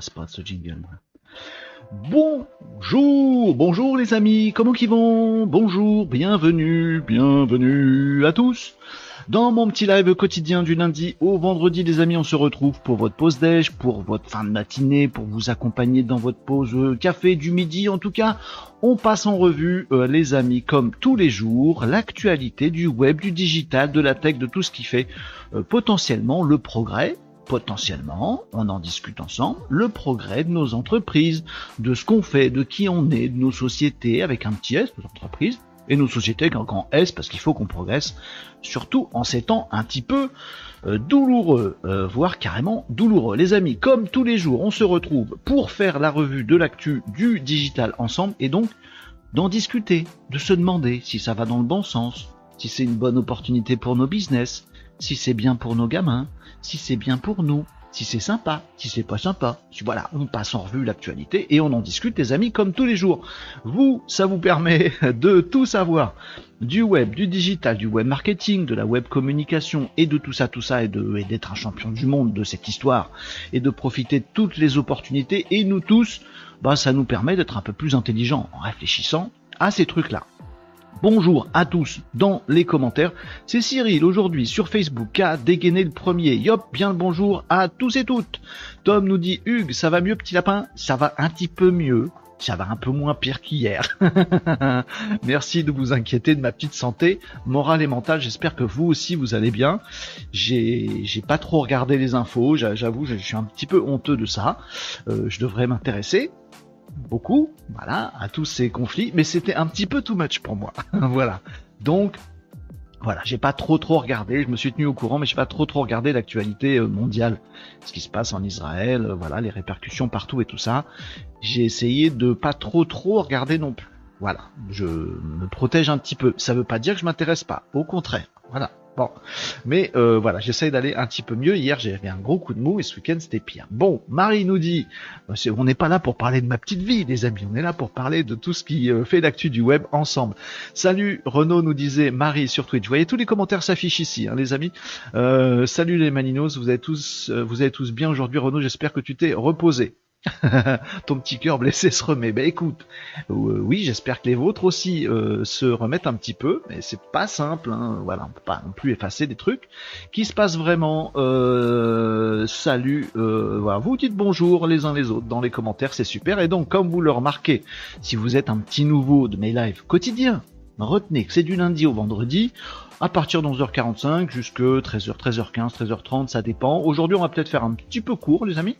Ce. Bonjour, bonjour les amis, comment qu'ils vont? Bonjour, bienvenue, bienvenue à tous. Dans mon petit live quotidien du lundi au vendredi, les amis, on se retrouve pour votre pause déj, pour votre fin de matinée, pour vous accompagner dans votre pause euh, café du midi. En tout cas, on passe en revue, euh, les amis, comme tous les jours, l'actualité du web, du digital, de la tech, de tout ce qui fait euh, potentiellement le progrès potentiellement, on en discute ensemble, le progrès de nos entreprises, de ce qu'on fait, de qui on est, de nos sociétés, avec un petit S, nos entreprises, et nos sociétés avec un grand S, parce qu'il faut qu'on progresse, surtout en ces temps un petit peu euh, douloureux, euh, voire carrément douloureux. Les amis, comme tous les jours, on se retrouve pour faire la revue de l'actu du digital ensemble, et donc d'en discuter, de se demander si ça va dans le bon sens, si c'est une bonne opportunité pour nos business, si c'est bien pour nos gamins, si c'est bien pour nous, si c'est sympa, si c'est pas sympa. Voilà, on passe en revue l'actualité et on en discute, les amis, comme tous les jours. Vous, ça vous permet de tout savoir du web, du digital, du web marketing, de la web communication et de tout ça, tout ça, et d'être un champion du monde de cette histoire et de profiter de toutes les opportunités. Et nous tous, bah, ça nous permet d'être un peu plus intelligents en réfléchissant à ces trucs-là. Bonjour à tous dans les commentaires. C'est Cyril aujourd'hui sur Facebook a dégainé le premier. Yop, bien le bonjour à tous et toutes. Tom nous dit Hugues, ça va mieux petit lapin? Ça va un petit peu mieux. Ça va un peu moins pire qu'hier. Merci de vous inquiéter de ma petite santé morale et mentale. J'espère que vous aussi vous allez bien. J'ai j'ai pas trop regardé les infos. J'avoue, je suis un petit peu honteux de ça. Euh, je devrais m'intéresser beaucoup, voilà, à tous ces conflits, mais c'était un petit peu too much pour moi. voilà. Donc, voilà, j'ai pas trop trop regardé, je me suis tenu au courant, mais j'ai pas trop trop regardé l'actualité euh, mondiale, ce qui se passe en Israël, euh, voilà, les répercussions partout et tout ça. J'ai essayé de pas trop trop regarder non plus. Voilà, je me protège un petit peu. Ça veut pas dire que je m'intéresse pas, au contraire. Voilà. Mais euh, voilà, j'essaye d'aller un petit peu mieux. Hier, eu un gros coup de mou et ce week-end, c'était pire. Bon, Marie nous dit, bah, on n'est pas là pour parler de ma petite vie, les amis. On est là pour parler de tout ce qui euh, fait l'actu du web ensemble. Salut, Renaud nous disait Marie sur Twitch. Vous voyez, tous les commentaires s'affichent ici, hein, les amis. Euh, salut les Maninos, vous êtes tous, vous êtes tous bien aujourd'hui. Renaud, j'espère que tu t'es reposé. Ton petit cœur blessé se remet. Ben écoute, euh, oui, j'espère que les vôtres aussi euh, se remettent un petit peu, mais c'est pas simple. Hein. Voilà, on peut pas non plus effacer des trucs qui se passent vraiment. Euh, salut, voilà, vous dites bonjour les uns les autres dans les commentaires, c'est super. Et donc, comme vous le remarquez, si vous êtes un petit nouveau de mes lives quotidiens, retenez que c'est du lundi au vendredi à partir de 11h45 jusque 13h, 13h15, 13h30, ça dépend. Aujourd'hui, on va peut-être faire un petit peu court, les amis.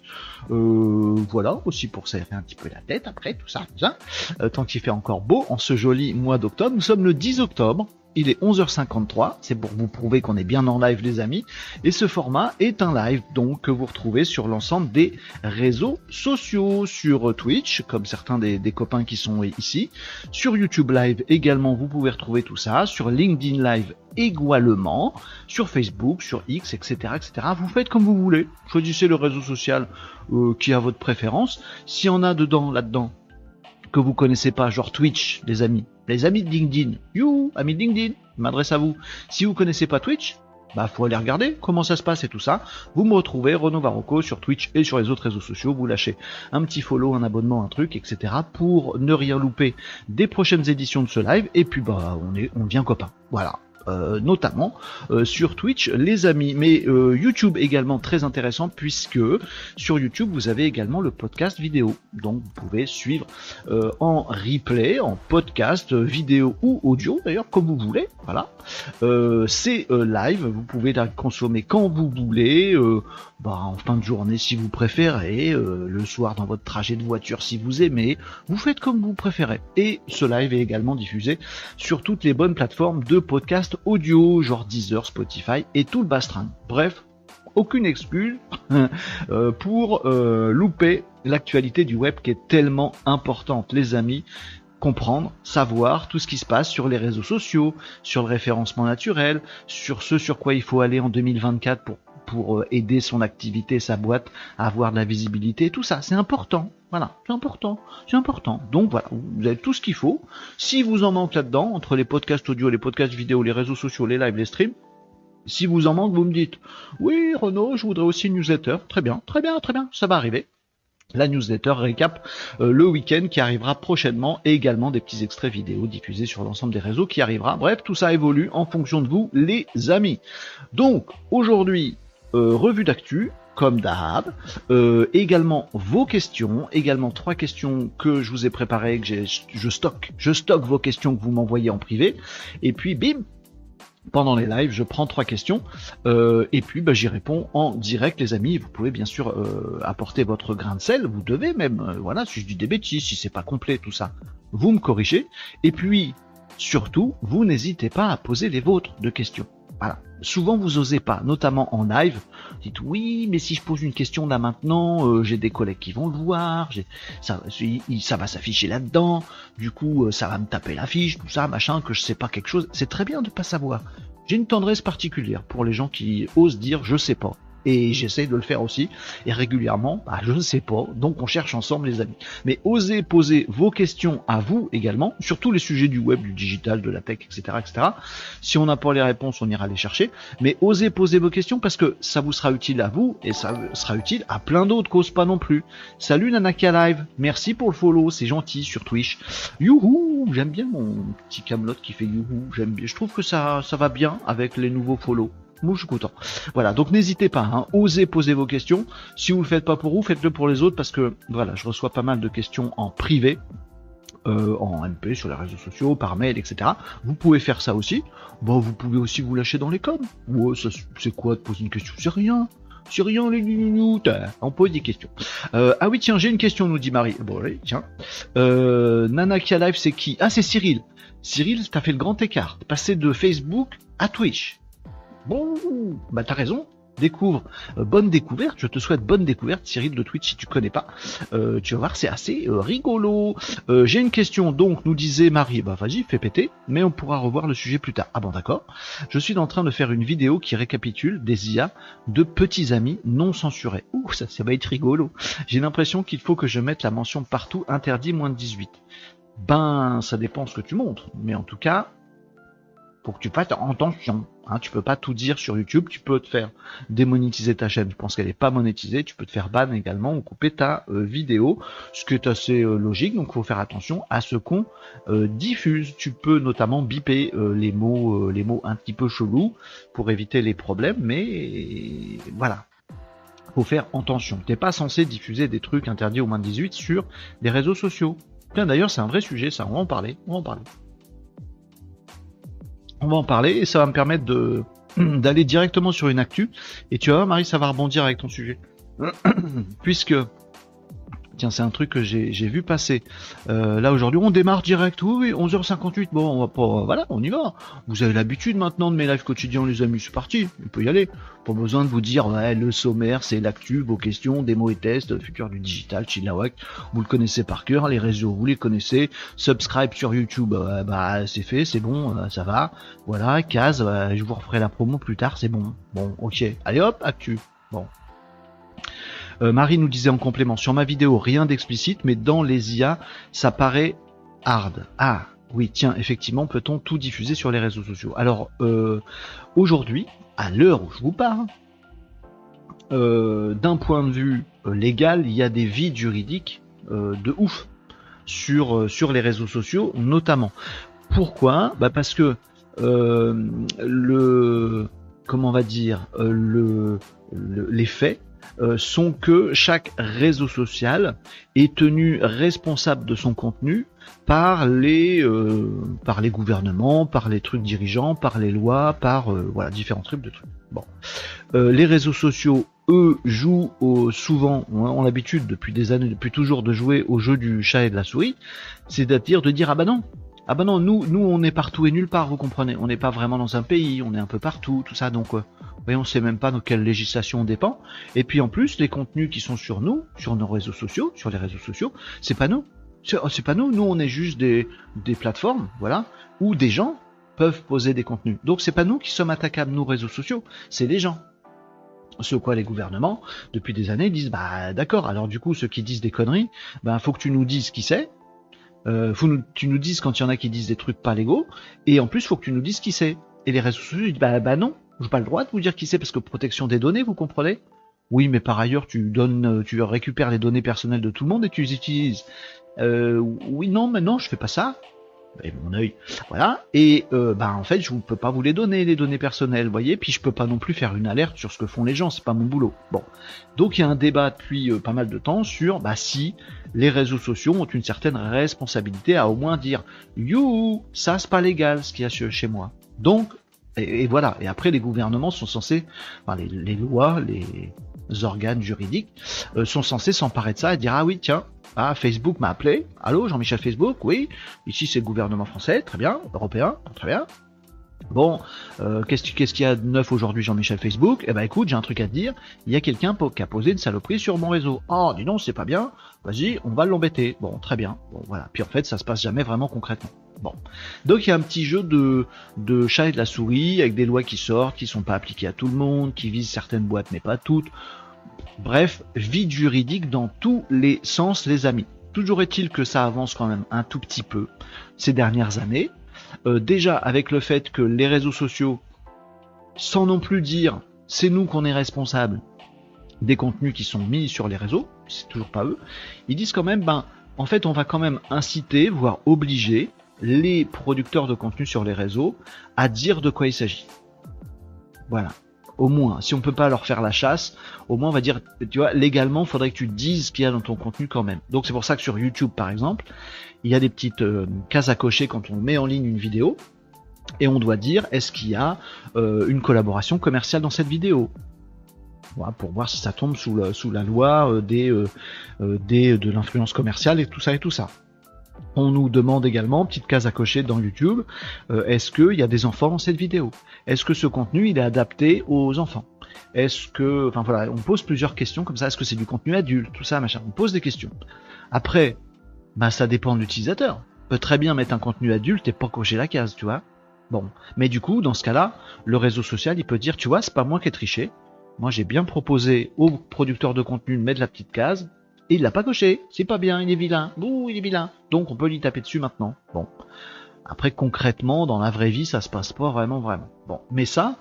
Euh, voilà, aussi pour s'aérer un petit peu la tête après, tout ça, tout ça. Euh, tant qu'il fait encore beau en ce joli mois d'octobre. Nous sommes le 10 octobre. Il est 11h53, c'est pour vous prouver qu'on est bien en live les amis. Et ce format est un live donc que vous retrouvez sur l'ensemble des réseaux sociaux, sur Twitch, comme certains des, copains qui sont ici, sur YouTube Live également vous pouvez retrouver tout ça, sur LinkedIn Live également, sur Facebook, sur X, etc. etc. Vous faites comme vous voulez, choisissez le réseau social euh, qui a votre préférence. S'il y en a dedans, là-dedans, que vous connaissez pas, genre Twitch, les amis, les amis de LinkedIn, you, amis de LinkedIn, m'adresse à vous. Si vous connaissez pas Twitch, bah faut aller regarder comment ça se passe et tout ça. Vous me retrouvez Renaud Varocco sur Twitch et sur les autres réseaux sociaux. Vous lâchez un petit follow, un abonnement, un truc, etc. pour ne rien louper des prochaines éditions de ce live. Et puis bah on est on devient copains. Voilà. Euh, notamment euh, sur Twitch, les amis, mais euh, YouTube également très intéressant puisque sur YouTube vous avez également le podcast vidéo, donc vous pouvez suivre en replay, en podcast vidéo ou audio d'ailleurs comme vous voulez, voilà. C'est live, vous pouvez la consommer quand vous voulez, bah, en fin de journée si vous préférez, le soir dans votre trajet de voiture si vous aimez, vous faites comme vous préférez. Et ce live est également diffusé sur toutes les bonnes plateformes de podcast audio, genre Deezer, Spotify et tout le bastring. Bref, aucune excuse euh, pour euh, louper l'actualité du web qui est tellement importante, les amis. Comprendre, savoir tout ce qui se passe sur les réseaux sociaux, sur le référencement naturel, sur ce sur quoi il faut aller en 2024 pour pour euh, aider son activité, sa boîte à avoir de la visibilité, tout ça, c'est important. Voilà, c'est important, c'est important. Donc voilà, vous avez tout ce qu'il faut. Si vous en manque là-dedans, entre les podcasts audio, les podcasts vidéo, les réseaux sociaux, les lives, les streams, Si vous en manque, vous me dites oui, Renaud, je voudrais aussi une newsletter. Très bien, très bien, très bien, ça va arriver la newsletter récap euh, le week-end qui arrivera prochainement et également des petits extraits vidéo diffusés sur l'ensemble des réseaux qui arrivera. Bref, tout ça évolue en fonction de vous les amis. Donc aujourd'hui, euh, revue d'actu, comme d'hab, euh, également vos questions, également trois questions que je vous ai préparées, que je stocke, je stocke vos questions que vous m'envoyez en privé, et puis bim, pendant les lives, je prends trois questions euh, et puis bah, j'y réponds en direct, les amis. Vous pouvez bien sûr euh, apporter votre grain de sel, vous devez même. Voilà, si je dis des bêtises, si c'est pas complet tout ça, vous me corrigez. Et puis surtout, vous n'hésitez pas à poser les vôtres de questions. Voilà. Souvent vous osez pas, notamment en live. dites oui, mais si je pose une question là maintenant, euh, j'ai des collègues qui vont le voir, ça, va s'afficher là-dedans. Du coup, euh, ça va me taper la fiche, tout ça, machin, que je sais pas quelque chose. C'est très bien de pas savoir. J'ai une tendresse particulière pour les gens qui osent dire je sais pas et j'essaye de le faire aussi. Et régulièrement, bah, je ne sais pas, donc on cherche ensemble les amis. Mais osez poser vos questions à vous également, sur tous les sujets du web, du digital, de la tech, etc. etc. Si on n'a pas les réponses, on ira les chercher. Mais osez poser vos questions parce que ça vous sera utile à vous et ça sera utile à plein d'autres causes pas non plus. Salut Nanaka Live, merci pour le follow, c'est gentil sur Twitch. Youhou, j'aime bien mon petit Camelot qui fait youhou, j'aime bien. Je trouve que ça, ça va bien avec les nouveaux follow. Moi, je suis content. Voilà, donc n'hésitez pas, hein, osez poser vos questions. Si vous le faites pas pour vous, faites-le pour les autres parce que voilà, je reçois pas mal de questions en privé. Euh, en MP, sur les réseaux sociaux, par mail, etc. Vous pouvez faire ça aussi. Bon, vous pouvez aussi vous lâcher dans les coms. Ouais, c'est quoi de poser une question? C'est rien. C'est rien les. On pose des questions. Euh, ah oui, tiens, j'ai une question, nous dit Marie. Bon, oui, tiens. Euh, Nana qui live, c'est qui? Ah, c'est Cyril. Cyril, t'as fait le grand écart. Passer de Facebook à Twitch. Bon, bah t'as raison. Découvre, euh, bonne découverte. Je te souhaite bonne découverte, Cyril de Twitch, si tu connais pas. Euh, tu vas voir, c'est assez euh, rigolo. J'ai une question, donc, nous disait Marie. Bah vas-y, fais péter, mais on pourra revoir le sujet plus tard. Ah bon, d'accord. Je suis en train de faire une vidéo qui récapitule des IA de petits amis non censurés. Ouh, ça, ça va être rigolo. J'ai l'impression qu'il faut que je mette la mention partout interdit moins de 18. Ben, ça dépend ce que tu montres, mais en tout cas, tu fasses attention. Hein, tu peux pas tout dire sur YouTube, tu peux te faire démonétiser ta chaîne. Je pense qu'elle est pas monétisée, tu peux te faire ban également ou couper ta euh, vidéo, ce qui est assez euh, logique. Donc, il faut faire attention à ce qu'on euh, diffuse. Tu peux notamment biper les mots, les un petit peu chelous pour éviter les problèmes, mais voilà. Faut faire attention. T'es pas censé diffuser des trucs interdits au moins de 18 sur des réseaux sociaux. D'ailleurs, c'est un vrai sujet, ça. On va en parler. On va en parler on va en parler et ça va me permettre de d'aller directement sur une actu. Et tu voir, Marie, ça va rebondir avec ton sujet. Puisque Tiens, c'est un truc que j'ai vu passer. Euh, là aujourd'hui, on démarre direct. Oui, oui, 11h58. Bon, on va pas. Voilà, on y va. Vous avez l'habitude maintenant de mes lives quotidiens, les amis. C'est parti. On peut y aller. Pas besoin de vous dire, ouais, le sommaire, c'est l'actu, vos questions, démos et tests, futur du digital, chillawak. Vous le connaissez par cœur. Les réseaux, vous les connaissez. Subscribe sur YouTube, bah, c'est fait, c'est bon, euh, ça va. Voilà, case, je vous referai la promo plus tard, c'est bon. Bon, ok. Allez hop, actu. Bon, euh, Marie nous disait en complément, sur ma vidéo, rien d'explicite, mais dans les IA, ça paraît hard. Ah, oui, tiens, effectivement, peut-on tout diffuser sur les réseaux sociaux? Alors, euh, aujourd'hui, à l'heure où je vous parle, euh, d'un point de vue légal, il y a des vides juridiques de ouf sur, sur les réseaux sociaux, notamment. Pourquoi? Bah Parce que le comment on va dire le, les faits euh, sont que chaque réseau social est tenu responsable de son contenu par les euh, par les gouvernements, par les trucs dirigeants, par les lois, par euh, voilà différents trucs de trucs. Bon, les réseaux sociaux eux jouent souvent ont l'habitude depuis des années, depuis toujours de jouer au jeu du chat et de la souris, c'est-à-dire de dire ah bah non, ah bah non, nous, nous on est partout et nulle part, vous comprenez. On n'est pas vraiment dans un pays, on est un peu partout, tout ça. Donc, voyez, on sait même pas dans quelle législation on dépend. Et puis en plus, les contenus qui sont sur nous, sur nos réseaux sociaux, sur les réseaux sociaux, c'est pas nous. C'est oh, pas nous. Nous, on est juste des, des plateformes, voilà, où des gens peuvent poser des contenus. Donc c'est pas nous qui sommes attaquables, nous réseaux sociaux, c'est les gens. Ce quoi les gouvernements, depuis des années, disent bah d'accord. Alors du coup, ceux qui disent des conneries, ben faut que tu nous dises qui c'est. Euh, faut nous, tu nous dises quand il y en a qui disent des trucs pas légaux, et en plus faut que tu nous dises qui c'est. Et les réseaux sociaux disent bah, bah non, J'ai pas le droit de vous dire qui c'est parce que protection des données, vous comprenez? Oui, mais par ailleurs, tu donnes, tu récupères les données personnelles de tout le monde et tu les utilises. Euh, oui, non, mais non, je fais pas ça et mon œil, voilà. Et euh, bah en fait, je ne peux pas vous les donner les données personnelles, vous voyez. Puis je peux pas non plus faire une alerte sur ce que font les gens, c'est pas mon boulot. Bon, donc il y a un débat depuis euh, pas mal de temps sur bah si les réseaux sociaux ont une certaine responsabilité à au moins dire you, ça c'est pas légal ce qu'il y a chez moi. Donc et, voilà. Et après, les gouvernements sont censés, les lois, les organes juridiques euh, sont censés s'emparer de ça et dire ah oui tiens ah Facebook m'a appelé. Allô Jean-Michel Facebook oui. Ici c'est le gouvernement français. Très bien. Européen. Très bien Bon, euh, qu'est-ce qu'il y a de neuf aujourd'hui, Jean-Michel Facebook? Eh ben écoute, j'ai un truc à te dire. Il y a quelqu'un qui a posé une saloperie sur mon réseau. Oh, dis donc, c'est pas bien. Vas-y, on va l'embêter. Bon, très bien. Bon, voilà. Puis en fait, ça se passe jamais vraiment concrètement. Bon. Donc il y a un petit jeu de, de chat et de la souris, avec des lois qui sortent, qui sont pas appliquées à tout le monde, qui visent certaines boîtes mais pas toutes. Bref, vide juridique dans tous les sens, les amis. Toujours est-il que ça avance quand même un tout petit peu ces dernières années. Euh, déjà avec le fait que les réseaux sociaux, sans non plus dire c'est nous qu'on est responsable des contenus qui sont mis sur les réseaux, c'est toujours pas eux, ils disent quand même, ben, en fait, on va quand même inciter, voire obliger les producteurs de contenu sur les réseaux à dire de quoi il s'agit. Voilà au moins. Si on peut pas leur faire la chasse, au moins on va dire, tu vois, légalement, faudrait que tu dises ce qu'il y a dans ton contenu quand même. Donc c'est pour ça que sur YouTube, par exemple, il y a des petites euh, cases à cocher quand on met en ligne une vidéo. Et on doit dire, est-ce qu'il y a euh, une collaboration commerciale dans cette vidéo? Voilà, pour voir si ça tombe sous, la loi euh, de l'influence commerciale et tout ça et tout ça. On nous demande également, petite case à cocher dans YouTube, euh, est-ce qu'il y a des enfants dans cette vidéo? Est-ce que ce contenu est adapté aux enfants? Est-ce que, enfin voilà, on pose plusieurs questions comme ça. Est-ce que c'est du contenu adulte? Tout ça, machin. On pose des questions. Après, bah ça dépend de l'utilisateur. Peut très bien mettre un contenu adulte et pas cocher la case, tu vois. Bon, mais du coup, dans ce cas-là, le réseau social, il peut dire, tu vois, c'est pas moi qui ai triché. Moi, j'ai bien proposé aux producteurs de contenu de mettre la petite case il l'a pas coché. C'est pas bien, il est vilain. Bouh, il est vilain. Donc on peut lui taper dessus maintenant. Bon. Après concrètement, dans la vraie vie, ça se passe pas vraiment vraiment. Bon, mais ça,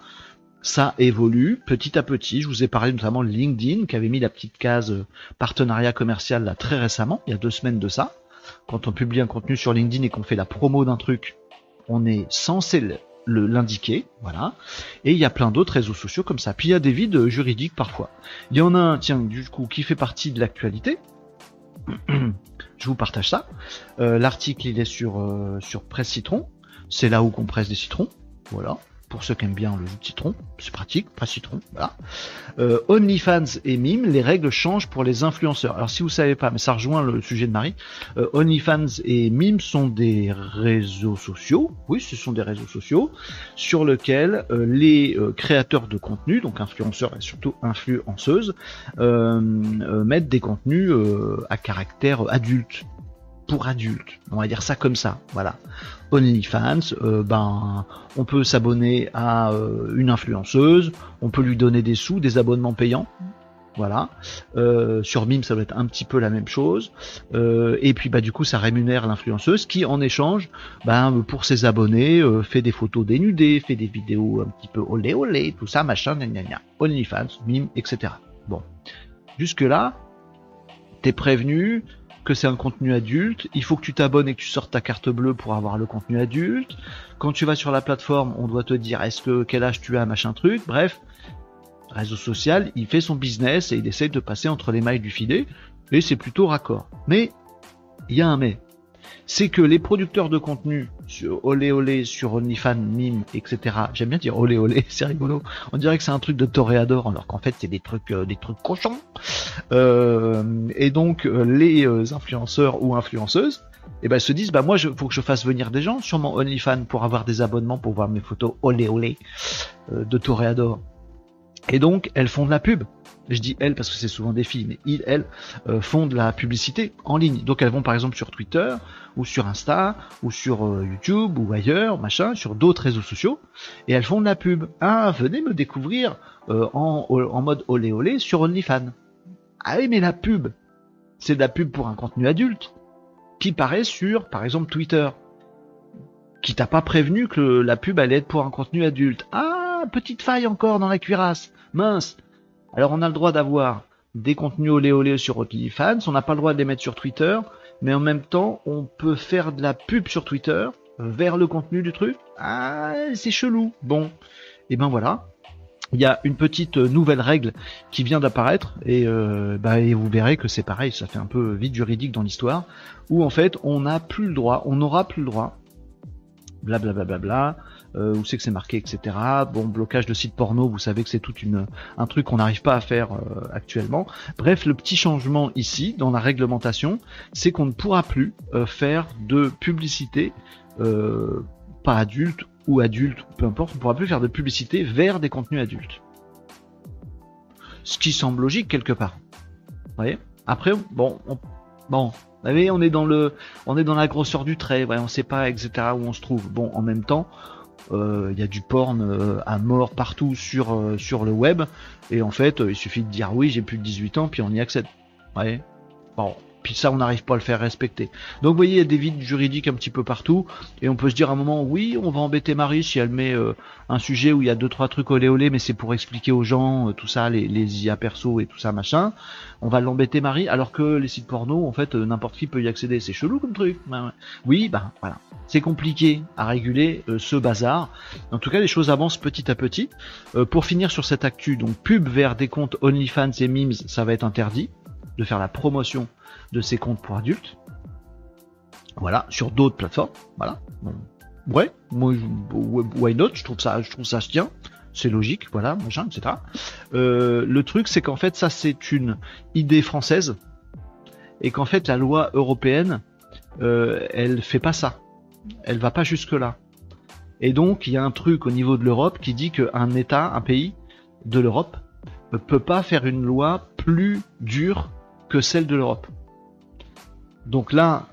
ça évolue petit à petit. Je vous ai parlé notamment de LinkedIn qui avait mis la petite case euh, partenariat commercial là très récemment, il y a deux semaines de ça. Quand on publie un contenu sur LinkedIn et qu'on fait la promo d'un truc, on est censé l'indiquer, voilà. Et il y a plein d'autres réseaux sociaux comme ça. Puis il y a des vides juridiques parfois. Il y en a un, tiens, du coup, qui fait partie de l'actualité. Je vous partage ça. Euh, l'article, il est sur, euh, sur Presse Citron. C'est là où on presse des citrons. Voilà pour ceux qui aiment bien le citron, c'est pratique, pas citron, voilà. Euh, OnlyFans et Mime, les règles changent pour les influenceurs. Alors si vous savez pas, mais ça rejoint le sujet de Marie, euh, OnlyFans et Mime sont des réseaux sociaux, oui, ce sont des réseaux sociaux, sur lesquels euh, les créateurs de contenu, donc influenceurs et surtout influenceuses, mettent des contenus à caractère adulte, pour adultes. On va dire ça comme ça. Voilà. OnlyFans, euh, ben, on peut s'abonner à euh, une influenceuse, on peut lui donner des sous, des abonnements payants. Voilà. Euh, sur Mime, ça doit être un petit peu la même chose. et puis, bah, du coup, ça rémunère l'influenceuse qui, en échange, ben, pour ses abonnés, fait des photos dénudées, fait des vidéos un petit peu olé olé, tout ça, machin, gna gna gna. OnlyFans, Mime, etc. Bon. Jusque là, t'es prévenu, c'est un contenu adulte, il faut que tu t'abonnes et que tu sortes ta carte bleue pour avoir le contenu adulte. Quand tu vas sur la plateforme, on doit te dire est-ce que quel âge tu as, machin truc. Bref, réseau social, il fait son business et il essaie de passer entre les mailles du filet et c'est plutôt raccord. Mais il y a un mais c'est que les producteurs de contenu sur Olé Olé, sur OnlyFans, Mime, etc. J'aime bien dire Olé Olé, c'est rigolo. On dirait que c'est un truc de toréador, alors qu'en fait c'est des trucs, euh, des trucs cochons. Euh, et donc euh, les influenceurs ou influenceuses, eh ben, se disent bah moi je faut que je fasse venir des gens sur mon OnlyFans pour avoir des abonnements pour voir mes photos olé olé de toréador. Et donc elles font de la pub je dis elles parce que c'est souvent des filles, mais ils, elles, euh, font de la publicité en ligne. Donc elles vont par exemple sur Twitter, ou sur Insta, ou sur euh, YouTube, ou ailleurs, machin, sur d'autres réseaux sociaux, et elles font de la pub. Ah, venez me découvrir euh, en, mode olé olé sur OnlyFans. Ah oui, mais la pub, c'est de la pub pour un contenu adulte, qui paraît sur, par exemple, Twitter, qui t'a pas prévenu que la pub allait être pour un contenu adulte. Ah, petite faille encore dans la cuirasse. Mince. Alors on a le droit d'avoir des contenus olé olé sur OnlyFans, on n'a pas le droit de les mettre sur Twitter, mais en même temps, on peut faire de la pub sur Twitter vers le contenu du truc. Ah, c'est chelou. Bon, et ben voilà. Il y a une petite nouvelle règle qui vient d'apparaître et, euh, bah, vous verrez que c'est pareil, ça fait un peu vide juridique dans l'histoire, où en fait on n'a plus le droit, on n'aura plus le droit, blablabla, bla, bla, bla, euh, où c'est que c'est marqué, etc. Bon, blocage de sites porno, vous savez que c'est tout une, un truc qu'on n'arrive pas à faire euh, actuellement. Bref, le petit changement ici, dans la réglementation, c'est qu'on ne pourra plus euh, faire de publicité, euh, pas adulte ou adulte, peu importe, on ne pourra plus faire de publicité vers des contenus adultes. Ce qui semble logique quelque part. Vous voyez? Après, bon, on, bon, vous voyez, on est dans le, on est dans la grosseur du trait, ouais, on sait pas, etc. où on se trouve. Bon, en même temps, il euh, y a du porn euh, à mort partout sur, euh, sur le web. Et en fait, il suffit de dire oui, j'ai plus de 18 ans, puis on y accède. Ouais. Bon, puis ça on n'arrive pas à le faire respecter. Donc vous voyez, il y a des vides juridiques un petit peu partout, et on peut se dire à un moment, oui, on va embêter Marie si elle met euh, un sujet où il y a deux trois trucs olé olé, mais c'est pour expliquer aux gens euh, tout ça, les, les IA perso et tout ça machin. On va l'embêter Marie, alors que les sites porno, en fait, euh, n'importe qui peut y accéder. C'est chelou comme truc. Oui, bah voilà, c'est compliqué à réguler ce bazar. En tout cas, les choses avancent petit à petit. pour finir sur cette actu, donc pub vers des comptes OnlyFans et memes, ça va être interdit de faire la promotion de ces comptes pour adultes. Voilà, sur d'autres plateformes. Voilà. Ouais, moi, why not Je trouve ça, je trouve ça se tient. C'est logique, voilà, machin, etc. Euh, le truc, c'est qu'en fait, ça, c'est une idée française et qu'en fait, la loi européenne, euh, elle fait pas ça. Elle va pas jusque là. Et donc, il y a un truc au niveau de l'Europe qui dit qu'un État, un pays de l'Europe, ne peut pas faire une loi plus dure que celle de l'Europe. Donc là,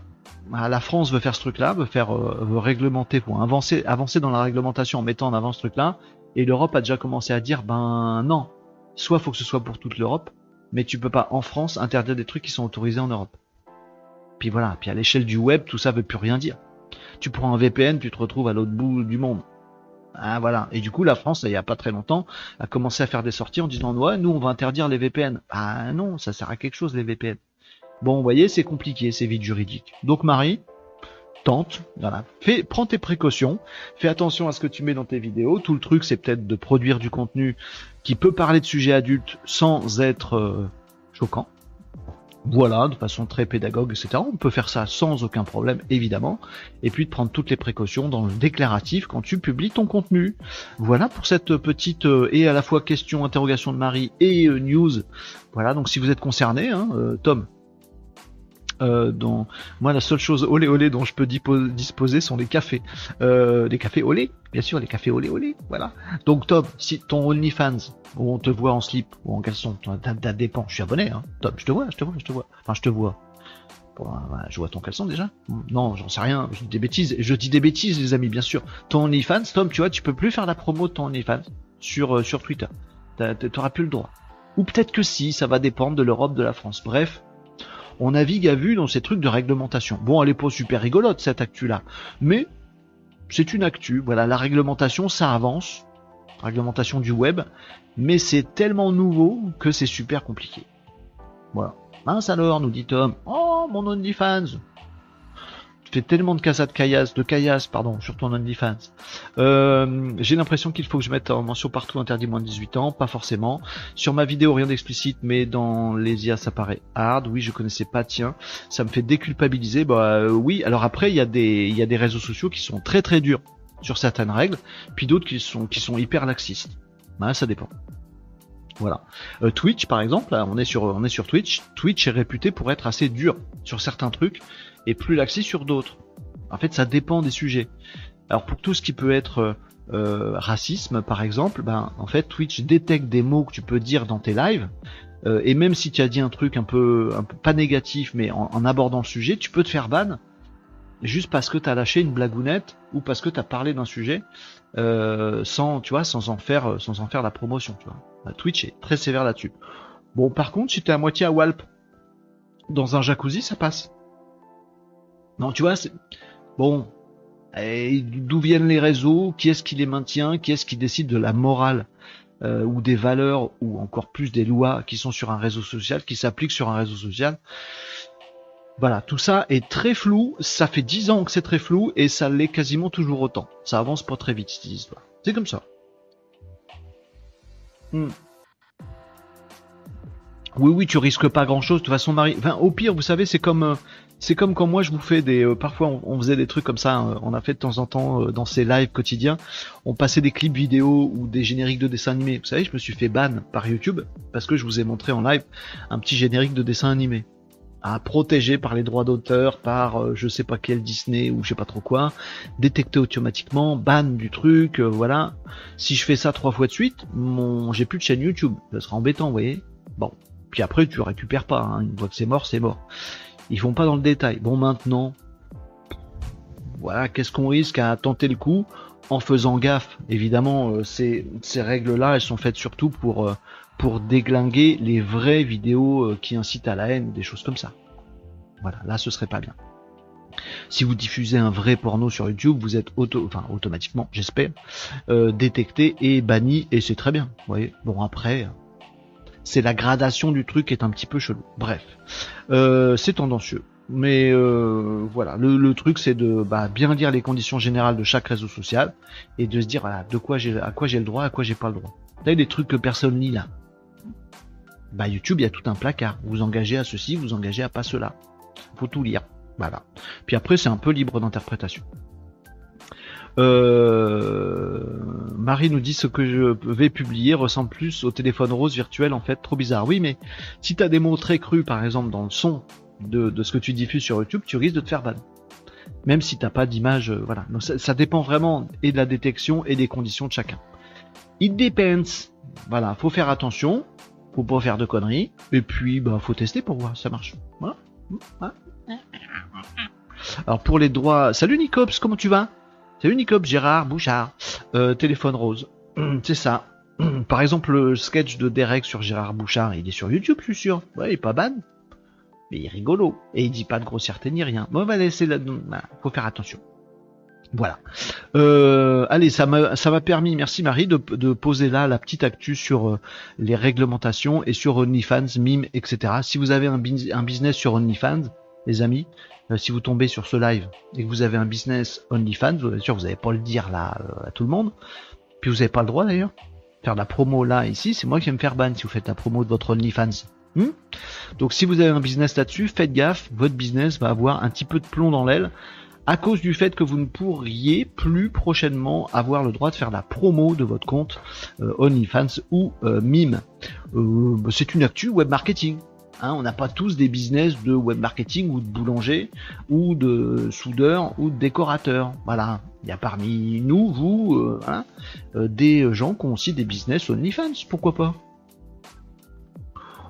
bah, la France veut faire ce truc-là, veut faire, euh, veut réglementer, pour avancer, avancer dans la réglementation en mettant en avant ce truc-là. Et l'Europe a déjà commencé à dire, ben non, soit faut que ce soit pour toute l'Europe, mais tu peux pas en France interdire des trucs qui sont autorisés en Europe. Puis voilà, puis à l'échelle du web, tout ça veut plus rien dire. Tu prends un VPN, tu te retrouves à l'autre bout du monde. Ah voilà. Et du coup, la France, il y a pas très longtemps, a commencé à faire des sorties en disant ouais, nous on va interdire les VPN. Ah non, ça sert à quelque chose les VPN. Bon, vous voyez, c'est compliqué, c'est vite juridique. Donc Marie, tente, voilà, fais, prends tes précautions, fais attention à ce que tu mets dans tes vidéos. Tout le truc, c'est peut-être de produire du contenu qui peut parler de sujets adultes sans être euh, choquant. Voilà, de façon très pédagogue, etc. On peut faire ça sans aucun problème, évidemment. Et puis de prendre toutes les précautions dans le déclaratif quand tu publies ton contenu. Voilà pour cette petite euh, et à la fois question, interrogation de Marie et euh, news. Voilà, donc si vous êtes concerné, hein, Tom, euh, moi la seule chose olé olé dont je peux disposer sont les cafés. Euh, les cafés olé, bien sûr, les cafés olé olé, voilà. Donc Tom, si ton OnlyFans, où on te voit en slip ou en caleçon, ça dépend, je suis abonné, hein. Tom, je te vois, je te vois, je te vois. Enfin, je te vois. Bon, je vois ton caleçon déjà. Non, j'en sais rien, je dis des bêtises. Je dis des bêtises, les amis, bien sûr. Ton OnlyFans, Tom, tu vois, tu peux plus faire la promo de ton OnlyFans sur, euh, sur Twitter. T'auras plus le droit. Ou peut-être que si, ça va dépendre de l'Europe, de la France. Bref, on navigue à vue dans ces trucs de réglementation. Bon, elle est pas super rigolote cette actu-là, mais c'est une actu. Voilà, la réglementation, ça avance, réglementation du web, mais c'est tellement nouveau que c'est super compliqué. Voilà. Mince alors, nous dit Tom. Oh, mon OnlyFans fais tellement de casas de caillasse, de caillasse, pardon, sur ton OnlyFans. Euh, j'ai l'impression qu'il faut que je mette en mention partout interdit moins de 18 ans, pas forcément. Sur ma vidéo, rien d'explicite, mais dans les IA, ça paraît hard. Oui, je connaissais pas, tiens. Ça me fait déculpabiliser. Bah euh, oui, alors après, il y a des, y a des réseaux sociaux qui sont très très durs sur certaines règles, puis d'autres qui sont, qui sont hyper laxistes. Bah, ça dépend. Voilà. Euh, Twitch, par exemple, on est sur, on est sur Twitch. Twitch est réputé pour être assez dur sur certains trucs et plus laxiste sur d'autres. En fait, ça dépend des sujets. Alors pour tout ce qui peut être euh, racisme, par exemple, ben en fait Twitch détecte des mots que tu peux dire dans tes lives. Euh, et même si tu as dit un truc un peu, un peu pas négatif, mais en, abordant le sujet, tu peux te faire ban juste parce que tu as lâché une blagounette ou parce que tu as parlé d'un sujet euh, sans, tu vois, sans en faire, sans en faire la promotion. Tu vois. Twitch est très sévère là-dessus. Bon, par contre, si tu es à moitié à Walp dans un jacuzzi, ça passe. Non, tu vois, bon. d'où viennent les réseaux, qui est-ce qui les maintient, qui est-ce qui décide de la morale euh, ou des valeurs ou encore plus des lois qui sont sur un réseau social, qui s'appliquent sur un réseau social? Voilà, tout ça est très flou, ça fait dix ans que c'est très flou et ça l'est quasiment toujours autant. Ça avance pas très vite cette histoire. C'est comme ça. Hmm. Oui, oui, tu risques pas grand chose. De toute façon, Marie. Enfin, au pire, vous savez, c'est comme, euh, c'est comme quand moi je vous fais des. Euh, parfois, on, faisait des trucs comme ça. Hein. on a fait de temps en temps euh, dans ces lives quotidiens. On passait des clips vidéo ou des génériques de dessins animés. Vous savez, je me suis fait ban par YouTube parce que je vous ai montré en live un petit générique de dessin animé à protéger par les droits d'auteur, par je sais pas quel Disney ou je sais pas trop quoi, détecté automatiquement, ban du truc, voilà. Si je fais ça trois fois de suite, mon j'ai plus de chaîne YouTube, ça sera embêtant, vous voyez. Bon, puis après, tu récupères pas. Hein. Une fois que c'est mort, c'est mort. Ils font pas dans le détail. Bon, maintenant, voilà, qu'est-ce qu'on risque à tenter le coup en faisant gaffe Évidemment, euh, ces, règles-là, elles sont faites surtout pour, euh, pour déglinguer les vraies vidéos euh, qui incitent à la haine, des choses comme ça. Voilà, là, ce serait pas bien. Si vous diffusez un vrai porno sur YouTube, vous êtes automatiquement, j'espère, détecté et banni, et c'est très bien. Vous voyez. Bon après, c'est la gradation du truc qui est un petit peu chelou. Bref, euh, c'est tendancieux. Mais euh, voilà, le, truc c'est de bah, bien dire les conditions générales de chaque réseau social et de se dire quoi à quoi j'ai le droit, à quoi j'ai pas le droit. Vous avez des trucs que personne lit là. Bah YouTube, il y a tout un placard. Vous engagez à ceci, vous engagez à pas cela. Faut tout lire. Voilà. Puis après, c'est un peu libre d'interprétation. Euh, Marie nous dit ce que je vais publier ressemble plus au téléphone rose virtuel en fait, trop bizarre. Oui, mais si t'as des mots très crus par exemple dans le son de, ce que tu diffuses sur YouTube, tu risques de te faire ban. Même si t'as pas d'image, euh, voilà. ça, dépend vraiment et de la détection et des conditions de chacun. It depends. Voilà, faut faire attention, faut pas faire de conneries, et puis bah faut tester pour voir si ça marche. Voilà. Alors pour les droits, salut Nicops, comment tu vas? C'est Unicop Gérard Bouchard. Euh, téléphone rose. C'est ça. Par exemple, le sketch de Derek sur Gérard Bouchard, il est sur YouTube, je suis sûr. Ouais, il est pas ban. Mais il est rigolo. Et il dit pas de grossièreté ni rien. Bon, on va laisser là. Faut faire attention. Voilà. Euh, allez, ça m'a ça m'a permis, merci Marie, de, poser là la petite actu sur euh, les réglementations et sur OnlyFans, Mime, etc. Si vous avez un, un business sur OnlyFans, les amis, euh, si vous tombez sur ce live et que vous avez un business OnlyFans, bien sûr, vous n'allez pas le dire là euh, à tout le monde, puis vous n'avez pas le droit d'ailleurs. Faire la promo là, ici, c'est moi qui vais me faire ban si vous faites la promo de votre OnlyFans. Hmm Donc si vous avez un business là-dessus, faites gaffe, votre business va avoir un petit peu de plomb dans l'aile à cause du fait que vous ne pourriez plus prochainement avoir le droit de faire la promo de votre compte euh, OnlyFans ou Mime. c'est une actu web marketing. Hein, on n'a pas tous des business de web marketing ou de boulanger ou de soudeur ou de décorateur. Voilà. Il y a parmi nous, vous, euh, hein, euh, des gens qui ont aussi des business OnlyFans. Pourquoi pas?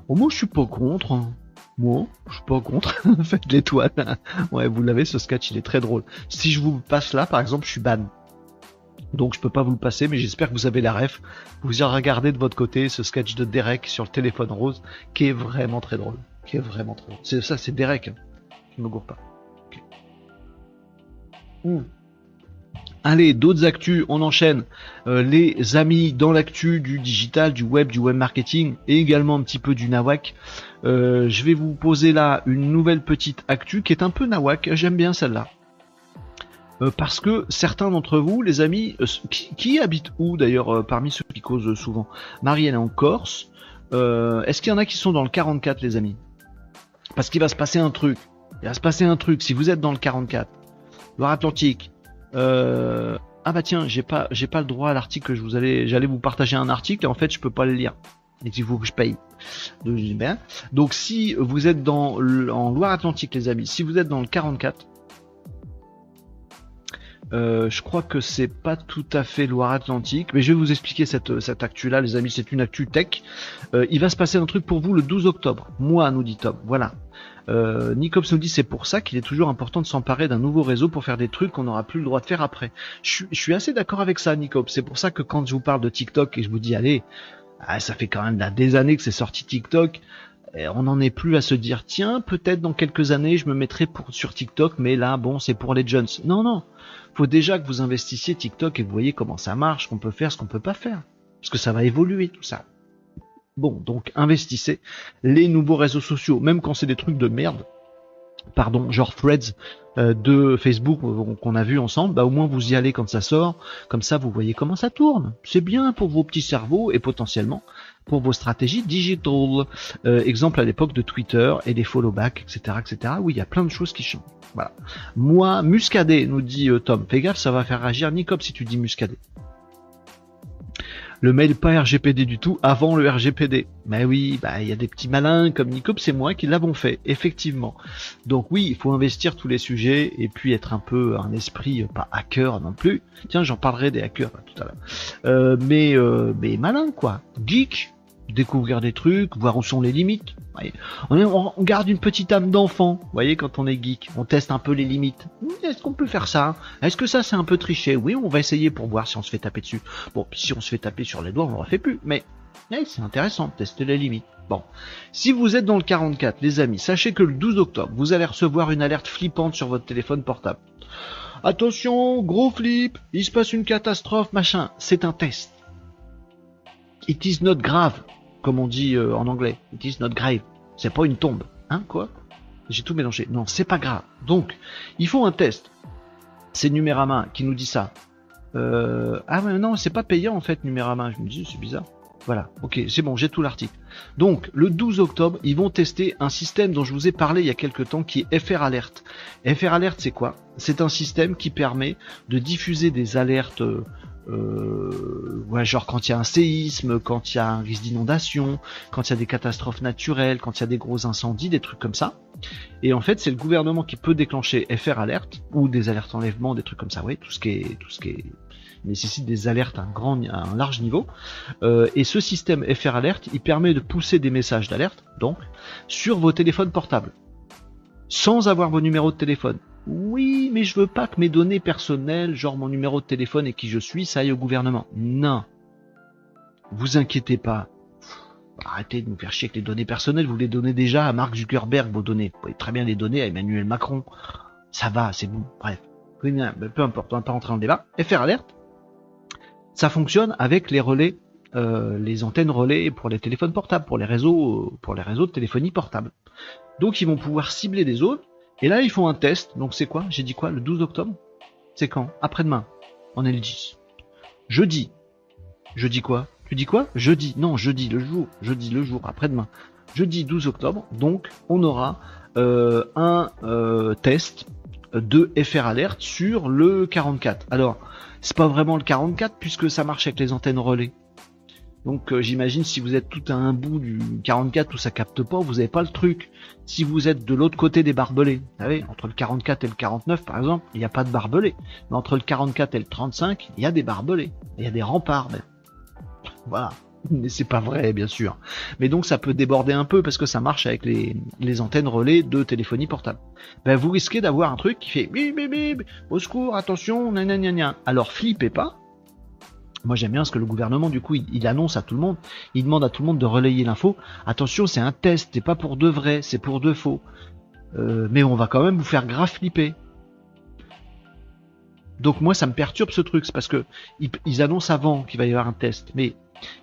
Oh, Moi, je suis pas contre. Hein. Moi, je suis pas contre. Faites l'étoile. ouais, vous l'avez, ce sketch, il est très drôle. Si je vous passe là, par exemple, je suis ban. Donc je peux pas vous le passer, mais j'espère que vous avez la ref. Vous y regardez de votre côté ce sketch de Derek sur le téléphone rose, qui est vraiment très drôle. Qui est vraiment très drôle. C'est ça, c'est Derek. Hein. Je me gourre pas. Allez, d'autres actus, on enchaîne. Euh, les amis dans l'actu du digital, du web, du web marketing et également un petit peu du nawak. Euh, je vais vous poser là une nouvelle petite actu qui est un peu nawak. J'aime bien celle-là. Euh, parce que certains d'entre vous, les amis, euh, qui, habitent où d'ailleurs euh, parmi ceux qui causent souvent Marie, elle est en Corse. Est-ce qu'il y en a qui sont dans le 44, les amis? Parce qu'il va se passer un truc. Il va se passer un truc. Si vous êtes dans le 44, Loire-Atlantique. Ah bah tiens, j'ai pas, j'ai pas le droit à l'article que je vous allais, j'allais vous partager un article et en fait je peux pas le lire. Et il faut que je paye. Donc si vous êtes dans en Loire-Atlantique, les amis, si vous êtes dans le 44, euh, je crois que c'est pas tout à fait Loire-Atlantique, mais je vais vous expliquer cette, cette actu-là, les amis. C'est une actu tech. Euh, il va se passer un truc pour vous le 12 octobre. Moi, nous dit Tom. Voilà. Euh, nous dit c'est pour ça qu'il est toujours important de s'emparer d'un nouveau réseau pour faire des trucs qu'on n'aura plus le droit de faire après. Je, suis assez d'accord avec ça, Nicops. C'est pour ça que quand je vous parle de TikTok et je vous dis allez, ah, ça fait quand même des années que c'est sorti TikTok. on n'en est plus à se dire tiens peut-être dans quelques années je me mettrai pour, sur TikTok mais là bon c'est pour les jeunes. Non non, faut déjà que vous investissiez TikTok et vous voyez comment ça marche, qu'on peut faire, ce qu'on peut pas faire, parce que ça va évoluer tout ça. Bon donc investissez les nouveaux réseaux sociaux, même quand c'est des trucs de merde. Pardon, genre Threads euh, de Facebook euh, qu'on a vu ensemble, bah au moins vous y allez quand ça sort, comme ça vous voyez comment ça tourne. C'est bien pour vos petits cerveaux et potentiellement pour vos stratégies digital. Euh, exemple à l'époque de Twitter et des follow back, etc., etc. Oui, il y a plein de choses qui changent. Voilà. Moi, muscadet, nous dit euh, Tom. Fais gaffe, ça va faire réagir Nicob si tu dis muscadet le mail pas RGPD du tout avant le RGPD. Mais oui, bah il y a des petits malins comme Nicop, c'est moi qui l'avons fait, effectivement. Donc oui, il faut investir tous les sujets et puis être un peu un esprit euh, pas hacker non plus. Tiens, j'en parlerai des hackers tout à l'heure. Euh, mais euh, mais malin quoi, geek, découvrir des trucs, voir où sont les limites. On, garde une petite âme d'enfant, voyez, quand on est geek, on teste un peu les limites. Est-ce qu'on peut faire ça? Est-ce que ça c'est un peu triché? Oui, on va essayer pour voir si on se fait taper dessus. Bon, si on se fait taper sur les doigts, on ne refait plus. Mais c'est intéressant tester les limites. Bon, si vous êtes dans le 44, les amis, sachez que le 12 octobre, vous allez recevoir une alerte flippante sur votre téléphone portable. Attention, gros flip, il se passe une catastrophe, machin. C'est un test. It is not grave comme on dit euh, en anglais. It is not grave. C'est pas une tombe. Hein, quoi? J'ai tout mélangé. Non, c'est pas grave. Donc, ils font un test. C'est Numérama qui nous dit ça. Euh, ah mais non, c'est pas payant en fait Numérama. Je me dis, c'est bizarre. Voilà, ok, c'est bon, j'ai tout l'article. Donc, le 12 octobre, ils vont tester un système dont je vous ai parlé il y a quelques temps qui est FR Alert. FR Alert, c'est quoi? C'est un système qui permet de diffuser des alertes euh, genre quand il y a un séisme, quand il y a un risque d'inondation, quand il y a des catastrophes naturelles, quand il y a des gros incendies, des trucs comme ça. Et en fait, c'est le gouvernement qui peut déclencher FR alerte ou des alertes enlèvement, des trucs comme ça. Tout ce qui est, tout ce qui nécessite des alertes à un grand, à un large niveau. Euh, et ce système FR alerte, il permet de pousser des messages d'alerte, donc, sur vos téléphones portables, sans avoir vos numéros de téléphone. Oui, mais je veux pas que mes données personnelles, genre mon numéro de téléphone et qui je suis, ça aille au gouvernement. Non. Vous inquiétez pas. Arrêtez de nous faire chier avec les données personnelles. Vous les donnez déjà à Mark Zuckerberg, vos données. Vous pouvez très bien les donner à Emmanuel Macron. Ça va, c'est bon. Bref. Peu importe, on va pas rentrer dans le débat. FR Alert, ça fonctionne avec les relais, euh, les antennes relais pour les téléphones portables, pour les réseaux, pour les réseaux de téléphonie portable. Donc ils vont pouvoir cibler des zones et là, ils font un test. Donc c'est quoi? J'ai dit quoi? Le 12 octobre? C'est quand? Après-demain. On est le 10. Jeudi. Jeudi quoi? Tu dis quoi? Jeudi. Non, jeudi le jour. Jeudi le jour. Après-demain. Jeudi 12 octobre. Donc on aura euh, un euh, test de FR Alert sur le 44. Alors, c'est pas vraiment le 44 puisque ça marche avec les antennes relais. Donc euh, j'imagine si vous êtes tout à un bout du 44 où ça capte pas, vous n'avez pas le truc. Si vous êtes de l'autre côté des barbelés, vous savez, entre le 44 et le 49 par exemple, il n'y a pas de barbelés. Mais entre le 44 et le 35, il y a des barbelés. Il y a des remparts. Voilà. Mais c'est pas vrai, bien sûr. Mais donc ça peut déborder un peu parce que ça marche avec les, antennes relais de téléphonie portable. Ben vous risquez d'avoir un truc qui fait bip bip bip, au secours, attention, nanana. Alors flippez pas, moi j'aime bien ce que le gouvernement du coup il, annonce à tout le monde, il demande à tout le monde de relayer l'info. Attention, c'est un test, c'est pas pour de vrai, c'est pour de faux. Euh, mais on va quand même vous faire grave flipper. Donc moi ça me perturbe ce truc, c'est parce que ils, annoncent avant qu'il va y avoir un test. Mais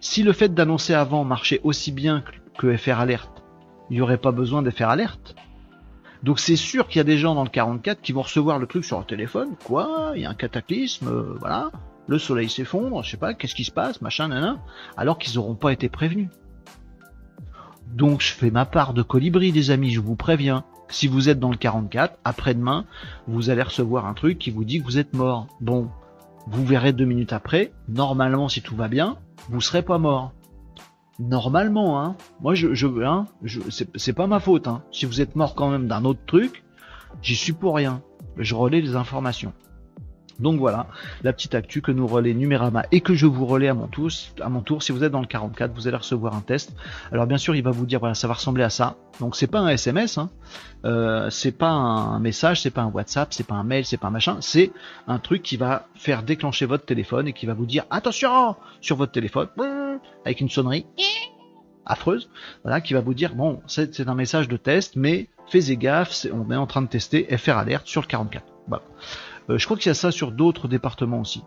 si le fait d'annoncer avant marchait aussi bien que FR Alerte, il n'y aurait pas besoin de FR Alerte. Donc c'est sûr qu'il y a des gens dans le 44 qui vont recevoir le truc sur leur téléphone. Quoi? Il y a un cataclysme, euh, voilà le soleil s'effondre, je sais pas, qu'est-ce qui se passe, machin, nan, alors qu'ils n'auront pas été prévenus. Donc je fais ma part de colibri, des amis, je vous préviens. Si vous êtes dans le 44, après-demain, vous allez recevoir un truc qui vous dit que vous êtes mort. Bon, vous verrez deux minutes après, normalement si tout va bien, vous serez pas mort. Normalement, hein. Moi, je, je, hein, c'est pas ma faute, hein. Si vous êtes mort quand même d'un autre truc, j'y suis pour rien. Je relais les informations. Donc voilà, la petite actu que nous relaie Numérama et que je vous relais à mon tour. À mon tour, si vous êtes dans le 44, vous allez recevoir un test. Alors bien sûr, il va vous dire voilà, ça va ressembler à ça. Donc c'est pas un SMS, hein. Euh, c'est pas un message, c'est pas un WhatsApp, c'est pas un mail, c'est pas un machin. C'est un truc qui va faire déclencher votre téléphone et qui va vous dire attention sur votre téléphone avec une sonnerie. affreuse, voilà, qui va vous dire bon, c'est un message de test, mais faites gaffe, on est en train de tester FR alerte sur le 44. Voilà. Euh, je crois qu'il y a ça sur d'autres départements aussi.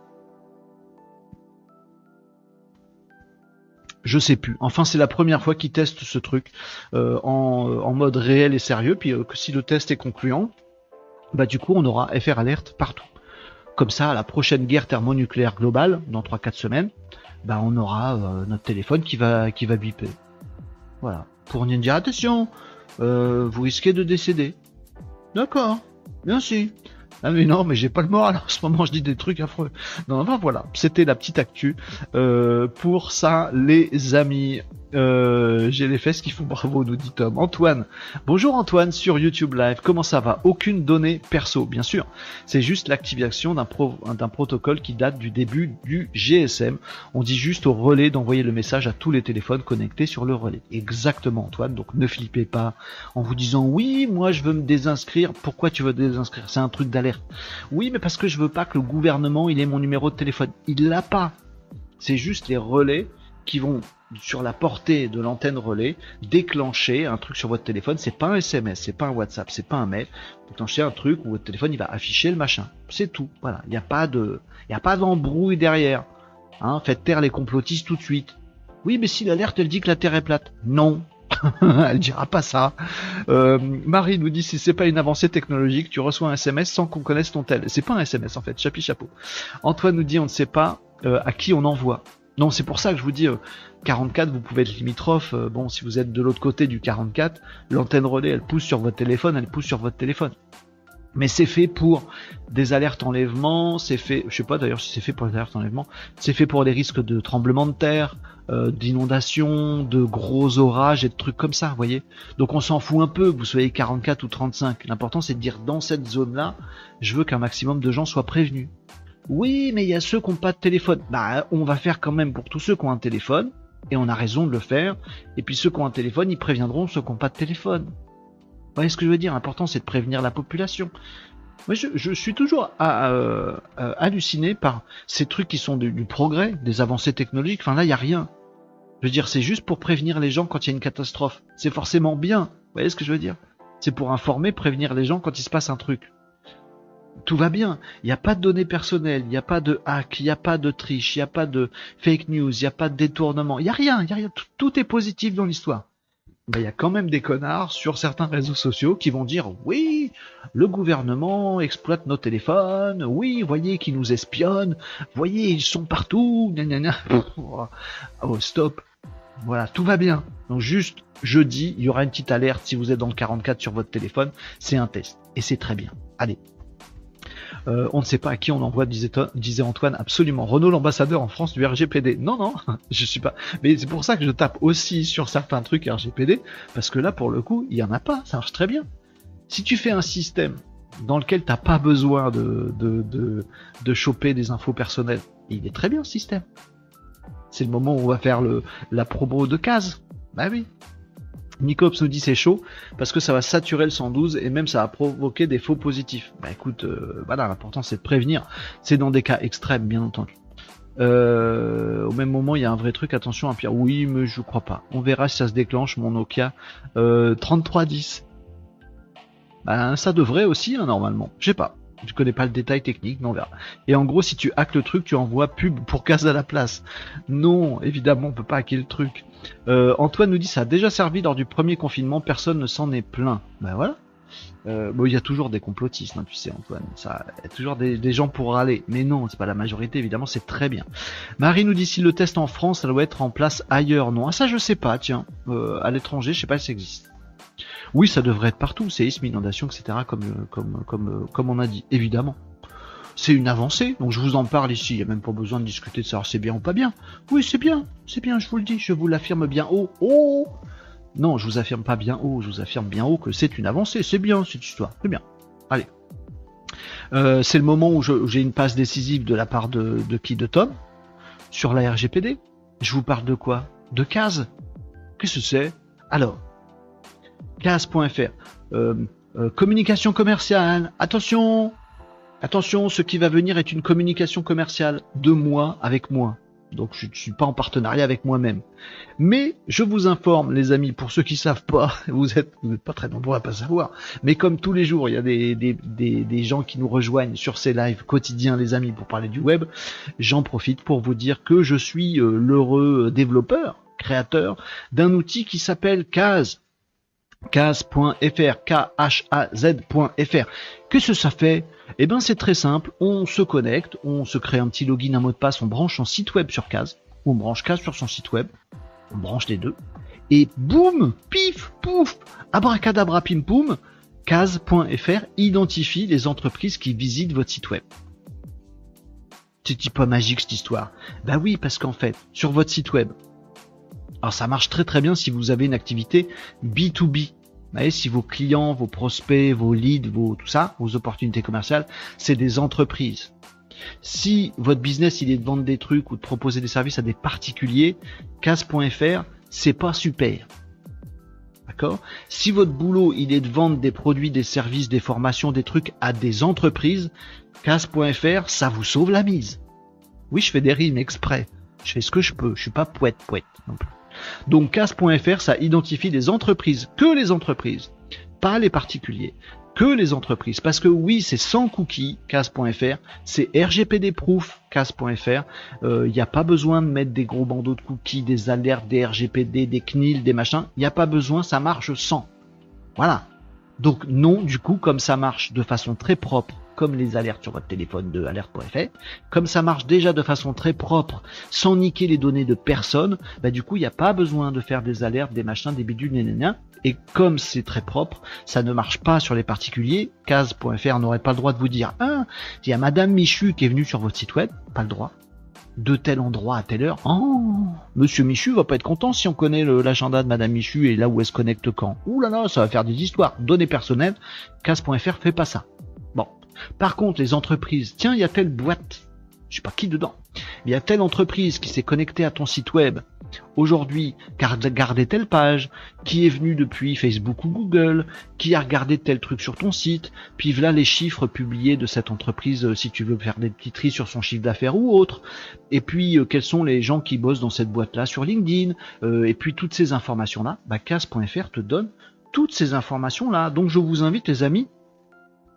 Je sais plus. Enfin, c'est la première fois qu'ils testent ce truc euh, en, mode réel et sérieux. Puis euh, que si le test est concluant, bah du coup, on aura FR alerte partout. Comme ça, à la prochaine guerre thermonucléaire globale, dans 3-4 semaines, bah on aura notre téléphone qui va qui va biper. Voilà. Pour nous dire attention, vous risquez de décéder. D'accord. Merci. Ah mais non, mais j'ai pas le moral en ce moment, je dis des trucs affreux. Non, enfin voilà, c'était la petite actu euh, pour ça, les amis. Euh, j'ai les fesses qui font bravo, nous dit Tom. Antoine, bonjour Antoine sur YouTube Live, comment ça va? Aucune donnée perso, bien sûr. C'est juste l'activation d'un protocole qui date du début du GSM. On dit juste au relais d'envoyer le message à tous les téléphones connectés sur le relais. Exactement Antoine, donc ne flippez pas en vous disant oui, moi je veux me désinscrire. Pourquoi tu veux désinscrire? C'est un truc Oui, mais parce que je veux pas que le gouvernement il ait mon numéro de téléphone. Il l'a pas. C'est juste les relais qui vont sur la portée de l'antenne relais déclencher un truc sur votre téléphone. C'est pas un SMS, c'est pas un WhatsApp, c'est pas un mail. Déclencher un truc où votre téléphone il va afficher le machin. C'est tout. Voilà. Il n'y a pas de, il a pas d'embrouille derrière. Hein, faites taire les complotistes tout de suite. Oui, mais si l'alerte elle dit que la Terre est plate. Non. elle dira pas ça. Euh, Marie nous dit si c'est pas une avancée technologique, tu reçois un SMS sans qu'on connaisse ton tel. C'est pas un SMS en fait, chapi chapeau. Antoine nous dit on ne sait pas euh, à qui on envoie. Non, c'est pour ça que je vous dis, 44, euh, vous pouvez être limitrophe. Bon, si vous êtes de l'autre côté du 44, l'antenne relais, elle pousse sur votre téléphone, elle pousse sur votre téléphone. Mais c'est fait pour des alertes enlèvement, c'est fait, je sais pas d'ailleurs si c'est fait pour des alertes enlèvement, c'est fait pour les risques de tremblement de terre, euh, d'inondations, de gros orages et de trucs comme ça, vous voyez. Donc on s'en fout un peu, vous soyez 44 ou 35. L'important c'est de dire dans cette zone-là, je veux qu'un maximum de gens soient prévenus. Oui, mais il y a ceux qui n'ont pas de téléphone. Bah, on va faire quand même pour tous ceux qui ont un téléphone, et on a raison de le faire. Et puis ceux qui ont un téléphone, ils préviendront ceux qui n'ont pas de téléphone. Voyez ce que je veux dire? L'important, c'est de prévenir la population. Moi, je, suis toujours euh, euh, halluciné par ces trucs qui sont du, progrès, des avancées technologiques. Enfin là, il n'y a rien. Je veux dire, c'est juste pour prévenir les gens quand il y a une catastrophe. C'est forcément bien. Vous voyez ce que je veux dire? C'est pour informer, prévenir les gens quand il se passe un truc tout va bien. Il n'y a pas de données personnelles, il n'y a pas de hack, il n'y a pas de triche, il n'y a pas de fake news, il n'y a pas de détournement, il n'y a rien, il y a rien. Tout, est positif dans l'histoire. Ben, il y a quand même des connards sur certains réseaux sociaux qui vont dire oui, le gouvernement exploite nos téléphones, oui, voyez qu'ils nous espionnent, voyez, ils sont partout, oh, stop. Voilà, tout va bien. Donc juste jeudi, il y aura une petite alerte si vous êtes dans le 44 sur votre téléphone, c'est un test. Et c'est très bien. Allez, euh, on ne sait pas à qui on envoie, disait, Antoine, absolument. Renault l'ambassadeur en France du RGPD. Non, non, je suis pas. Mais c'est pour ça que je tape aussi sur certains trucs RGPD, parce que là, pour le coup, il y en a pas. Ça marche très bien. Si tu fais un système dans lequel t'as pas besoin de, de, de, choper des infos personnelles, il est très bien ce système. C'est le moment où on va faire le, la promo de case. Bah oui. Nicops nous dit c'est chaud parce que ça va saturer le 112 et même ça va provoquer des faux positifs. Bah écoute, euh, voilà, l'important c'est de prévenir. C'est dans des cas extrêmes, bien entendu. Euh, au même moment, il y a un vrai truc. Attention, un pire. Oui, mais je crois pas. On verra si ça se déclenche. Mon Nokia euh, 3310. Bah, ça devrait aussi, hein, normalement. Je sais pas. Je connais pas le détail technique, mais on verra. Et en gros, si tu hackes le truc, tu envoies pub pour casse à la place. Non, évidemment, on peut pas hacker le truc. Euh, Antoine nous dit ça a déjà servi lors du premier confinement, personne ne s'en est plaint. Ben voilà. Euh, bon, il y a toujours des complotistes, hein, tu sais, Antoine. Il y a toujours des, gens pour râler. Mais non, c'est pas la majorité, évidemment, c'est très bien. Marie nous dit si le test en France, ça doit être en place ailleurs. Non, ah, ça je sais pas, tiens. Euh, à l'étranger, je sais pas si ça existe. Oui, ça devrait être partout, séisme, inondation, etc. Comme, comme, comme, comme on a dit, évidemment c'est une avancée. Donc je vous en parle ici, il n'y a même pas besoin de discuter de savoir c'est bien ou pas bien. Oui, c'est bien, c'est bien, je vous le dis, je vous l'affirme bien haut. Oh Non, je vous affirme pas bien haut, je vous affirme bien haut que c'est une avancée, c'est bien cette histoire, c'est bien. Allez. Euh, c'est le moment où j'ai une passe décisive de la part de, qui De Tom sur la RGPD. Je vous parle de quoi? De CASE Qu'est-ce que c'est? Alors, CASE.fr. Euh, euh, communication commerciale. Attention, Attention, ce qui va venir est une communication commerciale de moi avec moi. Donc je ne suis pas en partenariat avec moi-même. Mais je vous informe, les amis, pour ceux qui savent pas, vous êtes, vous êtes pas très nombreux à pas savoir. Mais comme tous les jours, il y a des, des, des, des gens qui nous rejoignent sur ces lives quotidiens, les amis, pour parler du web, j'en profite pour vous dire que je suis euh, l'heureux développeur, créateur d'un outil qui s'appelle Kaz. Kaz.fr, K-H-A-Z.fr. Qu'est-ce que ça fait Eh ben c'est très simple, on se connecte, on se crée un petit login, un mot de passe, on branche son site web sur Kaz, on branche Kaz sur son site web, on branche les deux, et boum, pif, pouf, abracadabra pim poum, Kaz.fr identifie les entreprises qui visitent votre site web. C'est pas magique cette histoire? Bah oui, parce qu'en fait, sur votre site web, alors ça marche très très bien si vous avez une activité B2B. Vous voyez, si vos clients, vos prospects, vos leads, vos tout ça, vos opportunités commerciales, c'est des entreprises. Si votre business il est de vendre des trucs ou de proposer des services à des particuliers, casse.fr, c'est pas super. D'accord? Si votre boulot il est de vendre des produits, des services, des formations, des trucs à des entreprises, casse.fr, ça vous sauve la mise. Oui, je fais des rimes exprès. Je fais ce que je peux. Je suis pas poète poète non plus. Donc CAS.fr, ça identifie les entreprises, que les entreprises, pas les particuliers, que les entreprises. Parce que oui, c'est sans cookies, CAS.fr, c'est RGPD proof, CAS.fr. Il euh, n'y a pas besoin de mettre des gros bandeaux de cookies, des alertes, des RGPD, des CNIL, des machins. Il n'y a pas besoin, ça marche sans. Voilà. Donc non, du coup, comme ça marche de façon très propre comme les alertes sur votre téléphone de alerte.fr, comme ça marche déjà de façon très propre, sans niquer les données de personne, bah du coup il n'y a pas besoin de faire des alertes, des machins, des bidules, nanana. Et comme c'est très propre, ça ne marche pas sur les particuliers. Case.fr n'aurait pas le droit de vous dire, ah, il y a Madame Michu qui est venue sur votre site web, pas le droit de tel endroit à telle heure. Oh, Monsieur Michu va pas être content si on connaît l'agenda de Madame Michu et là où elle se connecte quand. Ouh là là, ça va faire des histoires. Données personnelles, case.fr fait pas ça. Par contre, les entreprises, tiens, il y a telle boîte, je sais pas qui dedans, il y a telle entreprise qui s'est connectée à ton site web aujourd'hui, qui a telle page, qui est venu depuis Facebook ou Google, qui a regardé tel truc sur ton site, puis voilà les chiffres publiés de cette entreprise euh, si tu veux faire des petits tris sur son chiffre d'affaires ou autre, et puis euh, quels sont les gens qui bossent dans cette boîte-là sur LinkedIn, euh, et puis toutes ces informations-là, bah, te donne toutes ces informations-là. Donc je vous invite les amis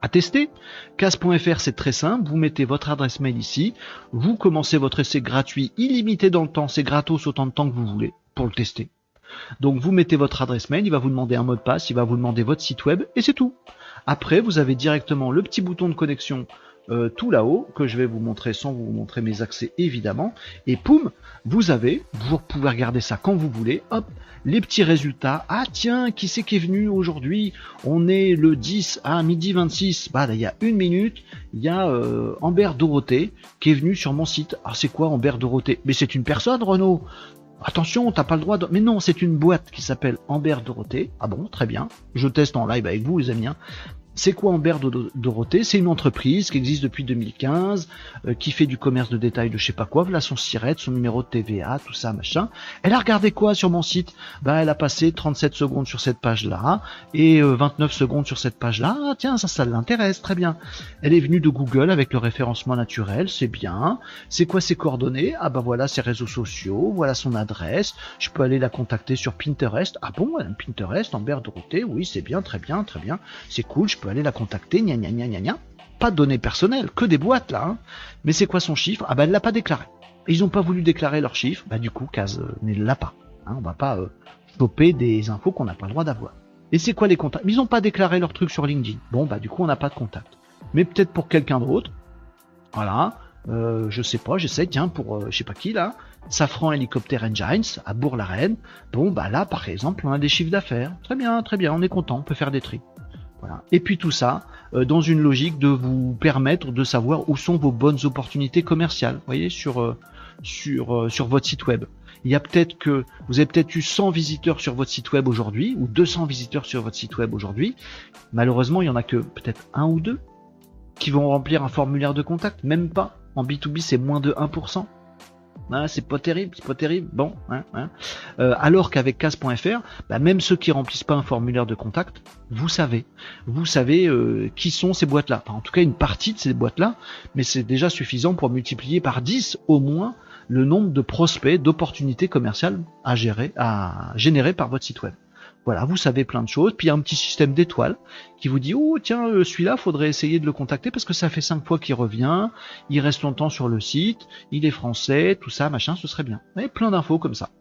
à tester. Casse.fr c'est très simple, vous mettez votre adresse mail ici, vous commencez votre essai gratuit illimité dans le temps, c'est gratos autant de temps que vous voulez pour le tester. Donc vous mettez votre adresse mail, il va vous demander un mot de passe, il va vous demander votre site web et c'est tout. Après vous avez directement le petit bouton de connexion euh, tout là-haut, que je vais vous montrer sans vous montrer mes accès évidemment. Et poum, vous avez, vous pouvez regarder ça quand vous voulez, hop, les petits résultats. Ah tiens, qui c'est qui est venu aujourd'hui? On est le 10 à midi 26. Bah il y a une minute, il y a euh, Amber Dorothée qui est venu sur mon site. Ah c'est quoi Amber Dorothée? Mais c'est une personne Renaud Attention, t'as pas le droit de... Mais non, c'est une boîte qui s'appelle Amber Dorothée. Ah bon, très bien. Je teste en live avec vous, les amis. Hein. C'est quoi Amber Dorothée? C'est une entreprise qui existe depuis 2015, euh, qui fait du commerce de détail de je sais pas quoi, voilà son siret, son numéro de TVA, tout ça, machin. Elle a regardé quoi sur mon site? Bah elle a passé 37 secondes sur cette page-là et 29 euh, secondes sur cette page-là. Ah, tiens, ça, ça l'intéresse, très bien. Elle est venue de Google avec le référencement naturel, c'est bien. C'est quoi ses coordonnées? Ah bah voilà ses réseaux sociaux, voilà son adresse. Je peux aller la contacter sur Pinterest. Ah bon, Pinterest, Amber Dorothée, oui, c'est bien, très bien, très bien. C'est cool, je peux aller la contacter, gna gna gna gna gna. Pas de données personnelles, que des boîtes là. Hein. Mais c'est quoi son chiffre? Ah bah elle l'a pas déclaré. ils ont pas voulu déclarer leur chiffre, bah du coup Case euh, ne l'a pas. Hein. On va pas euh, des infos qu'on n'a pas le droit d'avoir. Et c'est quoi les contacts? Ils ont pas déclaré leur truc sur LinkedIn. Bon bah du coup on n'a pas de contact. Mais peut-être pour quelqu'un d'autre. Voilà. Euh, je sais pas, j'essaie, tiens, pour euh, je sais pas qui là, Safran Helicopter Engines à Bourg-la-Reine. Bon, bah là, par exemple, on a des chiffres d'affaires. Très bien, très bien, on est content, on peut faire des tri. Et puis tout ça euh, dans une logique de vous permettre de savoir où sont vos bonnes opportunités commerciales, vous voyez, sur euh, sur euh, sur votre site web. Il y a peut-être que vous avez peut-être eu 100 visiteurs sur votre site web aujourd'hui ou 200 visiteurs sur votre site web aujourd'hui. Malheureusement, il y en a que peut-être un ou deux qui vont remplir un formulaire de contact, même pas. En B2B, c'est moins de 1%. Hein, c'est pas terrible, c'est pas terrible. Bon, hein, hein. Euh, alors qu'avec Casse.fr, bah, même ceux qui remplissent pas un formulaire de contact, vous savez, vous savez euh, qui sont ces boîtes-là. en tout cas, une partie de ces boîtes-là, mais c'est déjà suffisant pour multiplier par 10 au moins le nombre de prospects, d'opportunités commerciales à gérer, à générer par votre site web. Voilà, vous savez plein de choses. Puis il y a un petit système d'étoiles qui vous dit oh tiens euh, celui-là faudrait essayer de le contacter parce que ça fait cinq fois qu'il revient, il reste longtemps sur le site, il est français, tout ça machin, ce serait bien. Vous plein d'infos comme ça.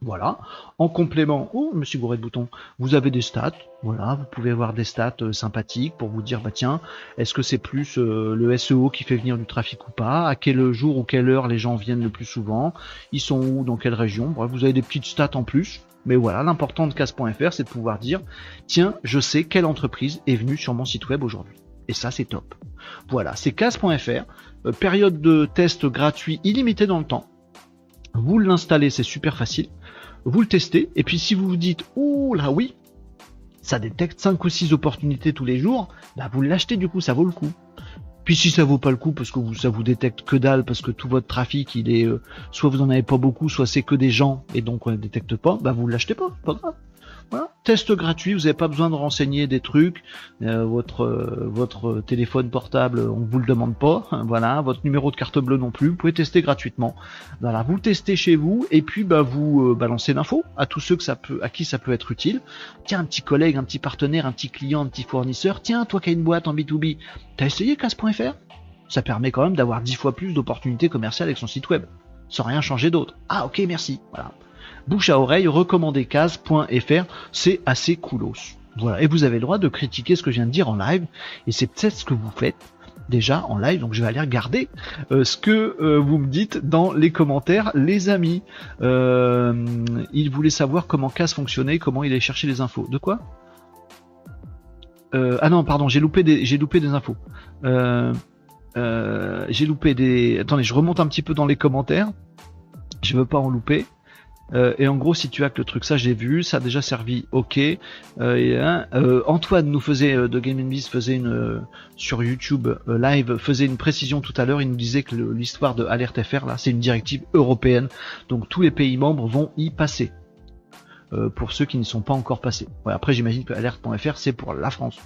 Voilà. En complément, oh, je me suis gouré de boutons, vous avez des stats. Voilà, vous pouvez avoir des stats euh, sympathiques pour vous dire, bah tiens, est-ce que c'est plus euh, le SEO qui fait venir du trafic ou pas? À quel jour ou quelle heure les gens viennent le plus souvent? Ils sont où? Dans quelle région? Vous avez des petites stats en plus. Mais voilà, l'important de casse.fr, c'est de pouvoir dire, tiens, je sais quelle entreprise est venue sur mon site web aujourd'hui. Et ça, c'est top. Voilà, c'est casse.fr, euh, période de test gratuit illimité dans le temps. Vous l'installez, c'est super facile vous le testez, et puis si vous vous dites, ouh là oui, ça détecte 5 ou 6 opportunités tous les jours, bah vous l'achetez du coup, ça vaut le coup. Puis si ça vaut pas le coup parce que vous, ça vous détecte que dalle, parce que tout votre trafic il est, euh, soit vous en avez pas beaucoup, soit c'est que des gens et donc on ne détecte pas, bah vous l'achetez pas, pas grave. Voilà. Test gratuit, vous n'avez pas besoin de renseigner des trucs. Euh, votre euh, votre téléphone portable, on vous le demande pas. Voilà, votre numéro de carte bleue non plus. Vous pouvez tester gratuitement. Voilà, vous testez chez vous et puis bah vous euh, balancez l'info à tous ceux que à qui ça peut être utile. Tiens, un petit collègue, un petit partenaire, un petit client, un petit fournisseur. Tiens, toi qui as une boîte en B2B, t'as essayé casse.fr Ça permet quand même d'avoir 10 fois plus d'opportunités commerciales avec son site web, sans rien changer d'autre. Ah ok, merci. Voilà bouche à oreille, recommandécase.fr, c'est assez coolos. Voilà, et vous avez le droit de critiquer ce que je viens de dire en live, et c'est peut-être ce que vous faites déjà en live, donc je vais aller regarder euh, ce que euh, vous me dites dans les commentaires, les amis. Euh, il voulait savoir comment Case fonctionnait, comment il allait chercher les infos. De quoi? Ah non, pardon, j'ai loupé des, infos. j'ai loupé des. Attendez, je remonte un petit peu dans les commentaires. Je veux pas en louper. Euh, et en gros, si tu que le truc, ça j'ai vu, ça a déjà servi, ok. Euh, et, hein, euh, Antoine nous faisait de Game Biz faisait une sur YouTube live faisait une précision tout à l'heure. Il nous disait que l'histoire de Alert FR là, c'est une directive européenne, donc tous les pays membres vont y passer. pour ceux qui ne sont pas encore passés. Ouais, après, j'imagine que alert.fr c'est pour la France.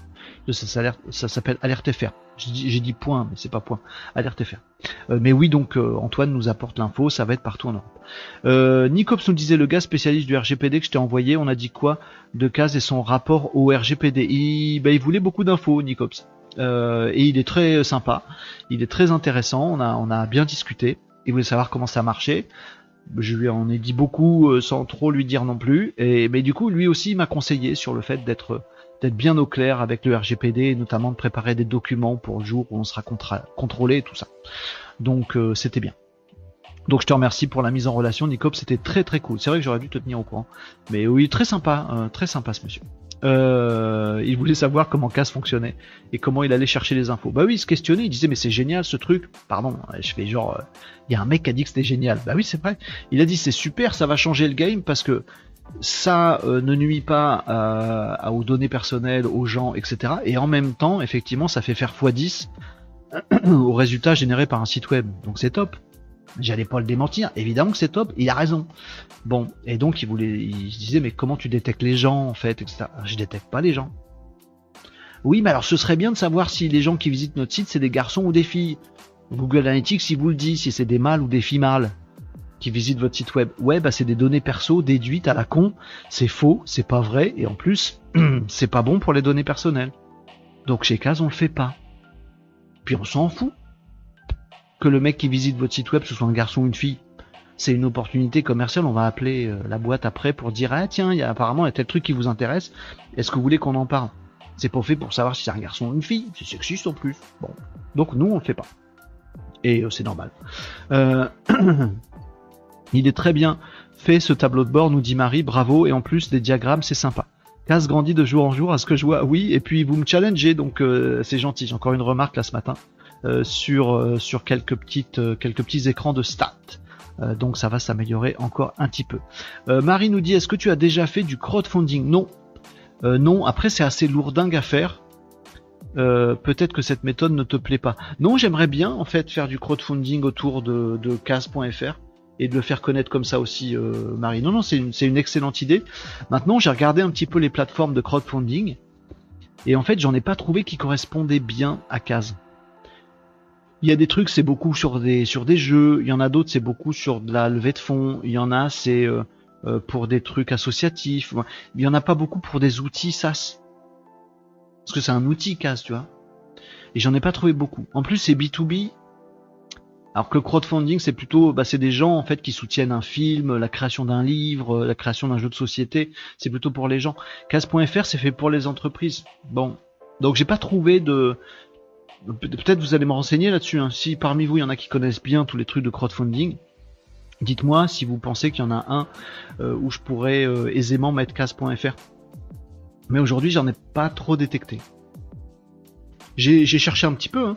Ça, s'appelle Alert FR. J'ai dit point, mais c'est pas point. Alerte FR. Euh, mais oui, donc euh, Antoine nous apporte l'info, ça va être partout en Europe. Euh, Nicops nous disait le gars spécialiste du RGPD que je t'ai envoyé, on a dit quoi de Case et son rapport au RGPD il, bah, il voulait beaucoup d'infos, Nicops. et il est très sympa, il est très intéressant, on a, bien discuté, il voulait savoir comment ça marchait. Je lui en ai dit beaucoup sans trop lui dire non plus. Mais du coup, lui aussi m'a conseillé sur le fait d'être d'être bien au clair avec le RGPD et notamment de préparer des documents pour le jour où on sera contrôlé tout ça. Donc euh, c'était bien. Donc je te remercie pour la mise en relation, Nicop, c'était très très cool. C'est vrai que j'aurais dû te tenir au courant. Mais oui, très sympa, euh, très sympa ce monsieur. Euh, il voulait savoir comment CAS fonctionnait et comment il allait chercher les infos. Bah oui, il se questionnait, il disait mais c'est génial ce truc. Pardon, je fais genre, il y a un mec qui a dit que c'était génial. Bah oui, c'est vrai. Il a dit c'est super, ça va changer le game parce que ça euh, ne nuit pas aux données personnelles, aux gens, etc. Et en même temps, effectivement, ça fait faire x10 aux résultats générés par un site web. Donc c'est top. J'allais pas le démentir. Évidemment que c'est top. Il a raison. Bon. Et donc il voulait, il disait mais comment tu détectes les gens en fait, etc. Je détecte pas les gens. Oui, mais alors ce serait bien de savoir si les gens qui visitent notre site c'est des garçons ou des filles. Google Analytics, si vous le dit, si c'est des mâles ou des filles mâles qui visitent votre site web. Ouais, bah c'est des données perso déduites à la con. C'est faux, c'est pas vrai, et en plus, c'est pas bon pour les données personnelles. Donc chez Case, on le fait pas. Puis on s'en fout. Que le mec qui visite votre site web, ce soit un garçon ou une fille, c'est une opportunité commerciale. On va appeler euh, la boîte après pour dire ah tiens, il y a apparemment y a tel truc qui vous intéresse. Est-ce que vous voulez qu'on en parle? C'est pas fait pour savoir si c'est un garçon ou une fille. C'est sexiste en plus. Bon, donc nous on le fait pas. Et euh, c'est normal. Euh... Il est très bien fait ce tableau de bord, nous dit Marie, bravo, et en plus les diagrammes, c'est sympa. Casse grandit de jour en jour, à ce que je vois, oui, et puis vous me challengez, donc euh, c'est gentil. J'ai encore une remarque là ce matin euh, sur, euh, quelques, petits écrans de stats. donc ça va s'améliorer encore un petit peu. Marie nous dit, est-ce que tu as déjà fait du crowdfunding? Non. non, après c'est assez lourdingue à faire. peut-être que cette méthode ne te plaît pas. Non, j'aimerais bien en fait faire du crowdfunding autour de, de et de le faire connaître comme ça aussi, euh, Marie. Non, non, c'est une, excellente idée. Maintenant, j'ai regardé un petit peu les plateformes de crowdfunding et en fait, j'en ai pas trouvé qui correspondaient bien à Case. Il y a des trucs, c'est beaucoup sur des sur des jeux. Il y en a d'autres, c'est beaucoup sur de la levée de fonds. Il y en a, c'est euh, euh, pour des trucs associatifs. Il y en a pas beaucoup pour des outils SaaS. Parce que c'est un outil CAS, tu vois. Et j'en ai pas trouvé beaucoup. En plus, c'est B2B. Alors que le crowdfunding, c'est plutôt, bah, c'est des gens en fait qui soutiennent un film, la création d'un livre, la création d'un jeu de société. C'est plutôt pour les gens. Cas.fr, c'est fait pour les entreprises. Bon, donc j'ai pas trouvé de, Peut-être vous allez me renseigner là-dessus. Hein. Si parmi vous il y en a qui connaissent bien tous les trucs de crowdfunding, dites-moi si vous pensez qu'il y en a un euh, où je pourrais euh, aisément mettre casse.fr. Mais aujourd'hui j'en ai pas trop détecté. J'ai cherché un petit peu. Hein.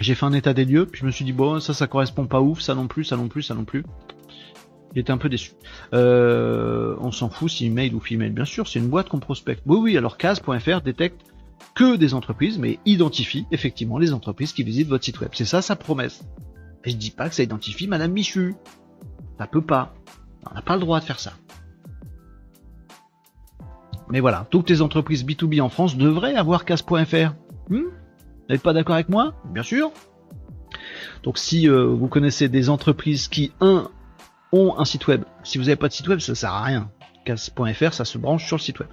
J'ai fait un état des lieux, puis je me suis dit bon ça ça correspond pas ouf, ça non plus, ça non plus, ça non plus. J'étais un peu déçu. Euh, on s'en fout si email ou female, bien sûr, c'est une boîte qu'on prospecte. Oui oui, alors case.fr détecte que des entreprises, mais identifie effectivement les entreprises qui visitent votre site web. C'est ça sa promesse. Et je dis pas que ça identifie Madame Michu. Ça peut pas. On n'a pas le droit de faire ça. Mais voilà, toutes les entreprises B2B en France devraient avoir vous n'êtes pas d'accord avec moi? Bien sûr. Donc si euh, vous connaissez des entreprises qui, un, ont un site web, si vous n'avez pas de site web, ça sert à rien. Casse.fr, ça se branche sur le site web.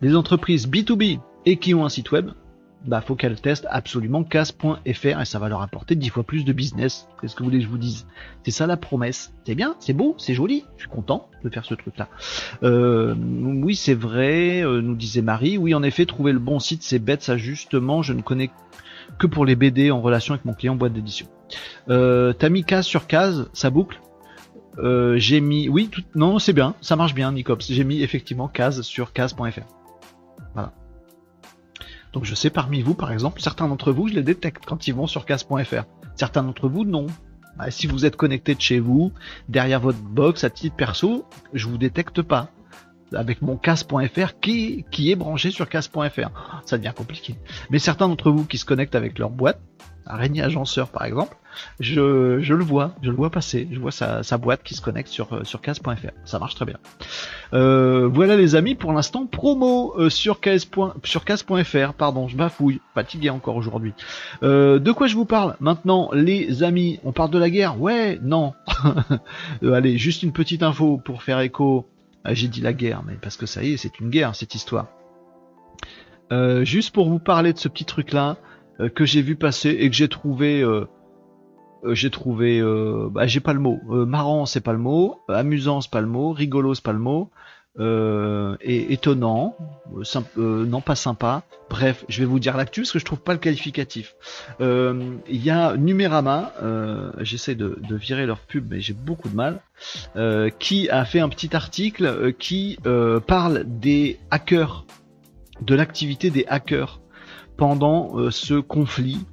Les entreprises B2B et qui ont un site web, bah faut qu'elles testent absolument casse.fr et ça va leur apporter 10 fois plus de business. Qu'est-ce que vous voulez que je vous dise C'est ça la promesse. C'est bien, c'est beau, c'est joli. Je suis content de faire ce truc-là. Euh, oui, c'est vrai, euh, nous disait Marie. Oui, en effet, trouver le bon site, c'est bête. Ça, justement, je ne connais que pour les BD en relation avec mon client boîte d'édition. Euh, T'as mis case sur case, ça boucle. Euh, j'ai mis, oui, non, c'est bien, ça marche bien, Nicops. J'ai mis effectivement case sur case.fr. Voilà. Donc je sais parmi vous, par exemple, certains d'entre vous, je les détecte quand ils vont sur casse.fr. Certains d'entre vous, non. Bah, si vous êtes connecté de chez vous, derrière votre box à titre perso, je vous détecte pas. Avec mon casse.fr qui, qui est branché sur casse.fr. Ça devient compliqué. Mais certains d'entre vous qui se connectent avec leur boîte, Araignée Agenceur par exemple, je, je, le vois, je le vois passer, je vois sa, sa boîte qui se connecte sur, euh, sur case.fr. Ça marche très bien. Euh, voilà les amis, pour l'instant, promo euh, sur case.fr, pardon, je bafouille, fatigué encore aujourd'hui. Euh, de quoi je vous parle maintenant, les amis? On parle de la guerre? Ouais, non. allez, juste une petite info pour faire écho. Ah, j'ai dit la guerre, mais parce que ça y est, c'est une guerre cette histoire. juste pour vous parler de ce petit truc là, euh, que j'ai vu passer et que j'ai trouvé euh, euh, j'ai trouvé bah, j'ai pas le mot. Marrant c'est pas le mot. Amusant c'est pas le mot. Rigolo c'est pas le mot et étonnant non pas sympa bref je vais vous dire l'actu parce que je trouve pas le qualificatif il y a Numérama j'essaie de, virer leur pub mais j'ai beaucoup de mal qui a fait un petit article qui parle des hackers de l'activité des hackers pendant euh, ce conflit.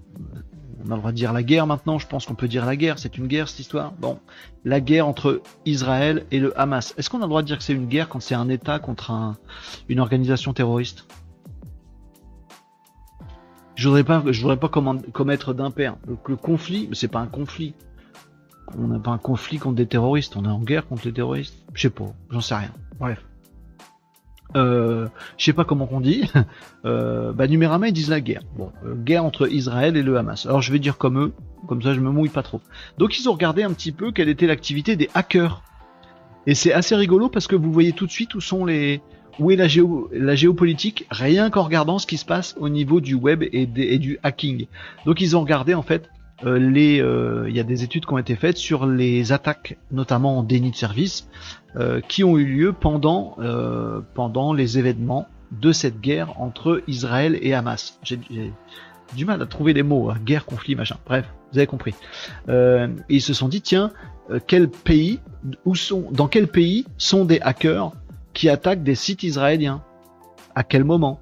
On a le droit de dire la guerre maintenant, je pense qu'on peut dire la guerre, c'est une guerre cette histoire. Bon, la guerre entre Israël et le Hamas. Est-ce qu'on a le droit de dire que c'est une guerre quand c'est un État contre un, une organisation terroriste? Je voudrais pas, je voudrais pas commettre d'impair. Le, le conflit, c'est pas un conflit. On n'a pas un conflit contre des terroristes, on est en guerre contre les terroristes. Je sais pas, j'en sais rien. Bref. Euh, je sais pas comment on dit, euh, bah Numérama ils disent la guerre. Bon, euh, guerre entre Israël et le Hamas. Alors je vais dire comme eux, comme ça je me mouille pas trop. Donc ils ont regardé un petit peu quelle était l'activité des hackers. Et c'est assez rigolo parce que vous voyez tout de suite où sont les, où est la, géo... la géopolitique, rien qu'en regardant ce qui se passe au niveau du web et, du hacking. Donc ils ont regardé en fait les, euh, il y a des études qui ont été faites sur les attaques, notamment en déni de service, euh, qui ont eu lieu pendant pendant les événements de cette guerre entre Israël et Hamas. J'ai du mal à trouver les mots, hein. guerre, conflit, machin. Bref, vous avez compris. et ils se sont dit, tiens, quel pays, où sont, dans quel pays sont des hackers qui attaquent des sites israéliens? À quel moment?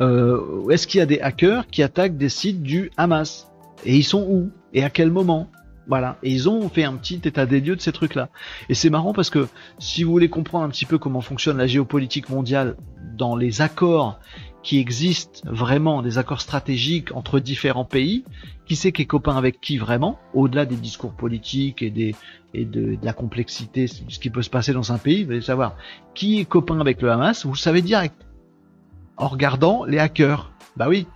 Est-ce qu'il y a des hackers qui attaquent des sites du Hamas? Et ils sont où et à quel moment? Voilà, et ils ont fait un petit état des lieux de ces trucs-là. Et c'est marrant parce que si vous voulez comprendre un petit peu comment fonctionne la géopolitique mondiale dans les accords qui existent vraiment, des accords stratégiques entre différents pays, qui sait qui est copain avec qui vraiment, au-delà des discours politiques et, des, et de, la complexité, ce qui peut se passer dans un pays, vous allez savoir qui est copain avec le Hamas, vous le savez direct, en regardant les hackers. Bah oui,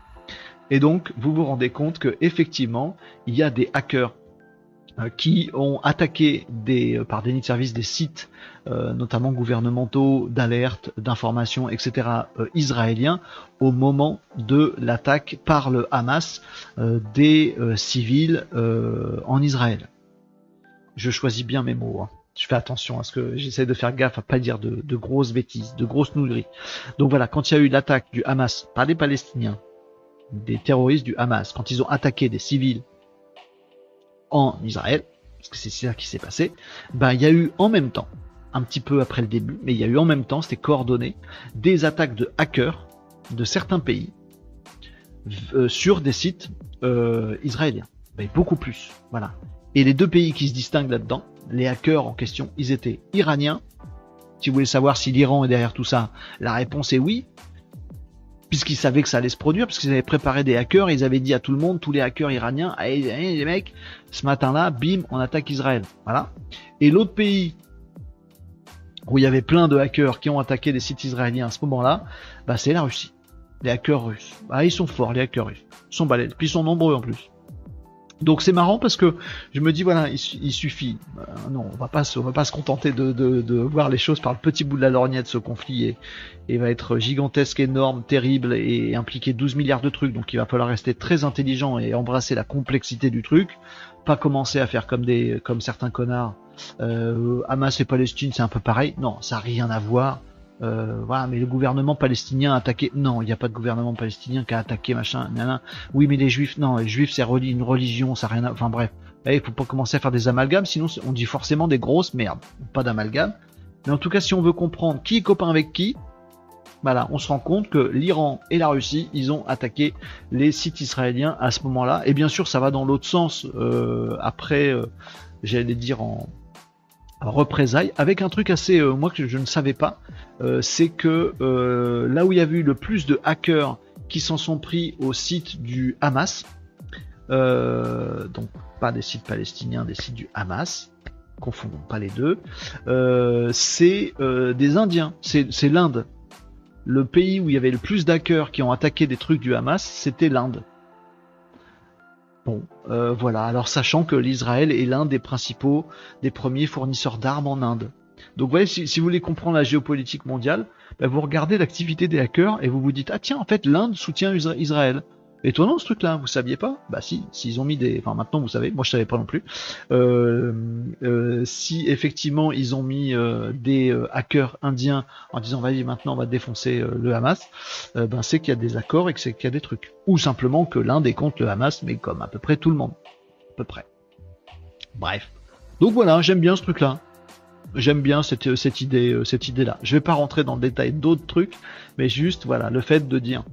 Et donc, vous vous rendez compte que effectivement, il y a des hackers euh, qui ont attaqué des, euh, par déni de service des sites, euh, notamment gouvernementaux, d'alerte, d'information, etc., israéliens, au moment de l'attaque par le Hamas des civils en Israël. Je choisis bien mes mots. Hein. Je fais attention à ce que j'essaie de faire gaffe à pas dire de, grosses bêtises, de grosses nouilleries. Donc voilà, quand il y a eu l'attaque du Hamas par les Palestiniens, des terroristes du Hamas, quand ils ont attaqué des civils en Israël, parce que c'est ça qui s'est passé, ben il y a eu en même temps, un petit peu après le début, mais il y a eu en même temps, c'était coordonné, des attaques de hackers de certains pays euh, sur des sites euh, israéliens. Ben, beaucoup plus, voilà. Et les deux pays qui se distinguent là-dedans, les hackers en question, ils étaient iraniens. Si vous voulez savoir si l'Iran est derrière tout ça, la réponse est oui puisqu'ils savaient que ça allait se produire, parce qu'ils avaient préparé des hackers, ils avaient dit à tout le monde, tous les hackers iraniens, allez, les mecs, ce matin-là, bim, on attaque Israël. Voilà. Et l'autre pays où il y avait plein de hackers qui ont attaqué des sites israéliens à ce moment-là, bah c'est la Russie. Les hackers russes. Ah, ils sont forts, les hackers russes. Ils sont balèzes. Puis ils sont nombreux en plus. Donc c'est marrant parce que je me dis voilà il, suffit. Euh, non on va pas se, va pas se contenter de, voir les choses par le petit bout de la lorgnette ce conflit et, et, va être gigantesque énorme terrible et impliquer 12 milliards de trucs. Donc il va falloir rester très intelligent et embrasser la complexité du truc. Pas commencer à faire comme des comme certains connards. Euh, Hamas et Palestine c'est un peu pareil. Non ça a rien à voir euh, voilà, mais le gouvernement palestinien a attaqué. Non, il n'y a pas de gouvernement palestinien qui a attaqué machin. Oui, mais les juifs, non, les juifs c'est une religion, ça n'a rien. À... Enfin bref, il eh, faut pas commencer à faire des amalgames, sinon on dit forcément des grosses merdes. Pas d'amalgame. Mais en tout cas, si on veut comprendre qui est copain avec qui, voilà, on se rend compte que l'Iran et la Russie, ils ont attaqué les sites israéliens à ce moment-là. Et bien sûr, ça va dans l'autre sens euh, après, euh, j'allais dire en, représailles, avec un truc assez, euh, moi que je ne savais pas, euh, c'est que euh, là où il y a eu le plus de hackers qui s'en sont pris au site du Hamas, donc pas des sites palestiniens, des sites du Hamas, confondons pas les deux, c'est des Indiens, c'est l'Inde. Le pays où il y avait le plus d'hackers qui ont attaqué des trucs du Hamas, c'était l'Inde. Bon, euh, voilà. Alors sachant que l'Israël est l'un des principaux, des premiers fournisseurs d'armes en Inde. Donc voyez, si, si, vous voulez comprendre la géopolitique mondiale, ben, vous regardez l'activité des hackers et vous vous dites ah tiens en fait l'Inde soutient Israël. Étonnant ce truc-là, vous saviez pas? Bah si, s'ils ont mis des, enfin maintenant vous savez, moi je savais pas non plus. Euh, euh, si effectivement ils ont mis euh, des hackers indiens en disant vas-y maintenant on va défoncer le Hamas, ben c'est qu'il y a des accords et que c'est qu'il y a des trucs. Ou simplement que l'Inde est contre le Hamas, mais comme à peu près tout le monde, à peu près. Bref. Donc voilà, j'aime bien ce truc-là. J'aime bien cette, cette idée, cette idée-là. Je vais pas rentrer dans le détail d'autres trucs, mais juste voilà le fait de dire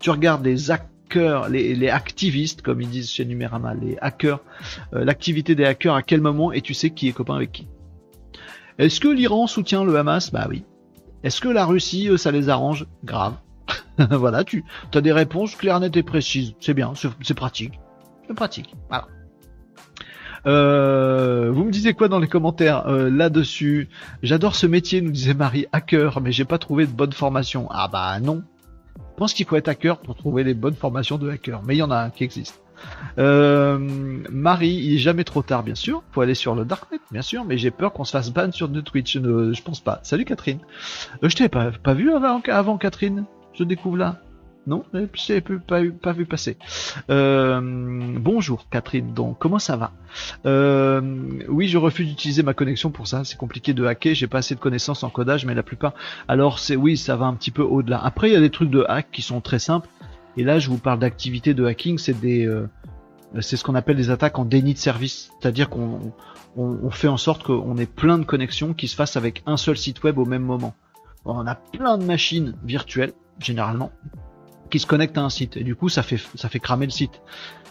tu regardes les actes les, activistes, comme ils disent chez Numérama, les hackers, euh, l'activité des hackers, à quel moment et tu sais qui est copain avec qui? Est-ce que l'Iran soutient le Hamas? Bah oui. Est-ce que la Russie, ça les arrange? Grave. voilà, tu as des réponses claires, nettes et précises. C'est bien, c'est pratique. C'est pratique. Voilà. Euh, vous me disiez quoi dans les commentaires euh, là-dessus? J'adore ce métier, nous disait Marie, hacker, mais j'ai pas trouvé de bonne formation. Ah bah non, je pense qu'il faut être hacker pour trouver les bonnes formations de hacker, mais il y en a un qui existe. Euh, Marie, il est jamais trop tard, bien sûr. Faut aller sur le darknet, bien sûr, mais j'ai peur qu'on se fasse ban sur Twitch. Je, ne, je pense pas. Salut Catherine. Euh, je t'avais pas, pas vu avant, avant Catherine? Je découvre là. Non, je pas, pas vu passer. Euh, bonjour Catherine, donc comment ça va? Euh, Oui, je refuse d'utiliser ma connexion pour ça. C'est compliqué de hacker. J'ai pas assez de connaissances en codage, mais la plupart. Alors c'est oui, ça va un petit peu au-delà. Après, il y a des trucs de hack qui sont très simples. Et là, je vous parle d'activités de hacking. C'est des, euh, c'est ce qu'on appelle des attaques en déni de service. C'est-à-dire qu'on on, fait en sorte qu'on ait plein de connexions qui se fassent avec un seul site web au même moment. On a plein de machines virtuelles généralement qui se connecte à un site et du coup ça fait ça fait cramer le site.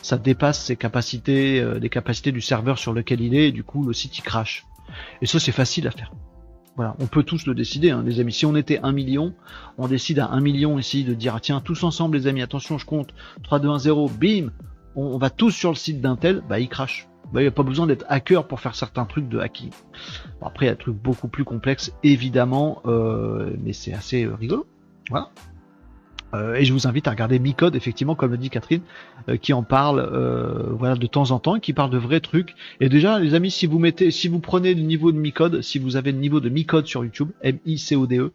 Ça dépasse capacités, euh, les capacités du serveur sur lequel il est et du coup le site il crache. Et ça c'est facile à faire. Voilà, on peut tous le décider, hein, les amis. Si on était un million, on décide à un million ici de dire tiens tous ensemble les amis, attention je compte 3, 2, 1, 0, bim, on, va tous sur le site d'un tel, bah il crache. Bah, il n'y a pas besoin d'être hacker pour faire certains trucs de hacking. après il y a des trucs beaucoup plus complexes évidemment, euh, mais c'est assez euh, rigolo. Voilà. Euh, et je vous invite à regarder Micode, effectivement, comme le dit Catherine, euh, qui en parle, euh, voilà, de temps en temps, qui parle de vrais trucs. Et déjà, les amis, si vous mettez, si vous prenez le niveau de Micode, si vous avez le niveau de Micode sur YouTube, M-I-C-O-D-E,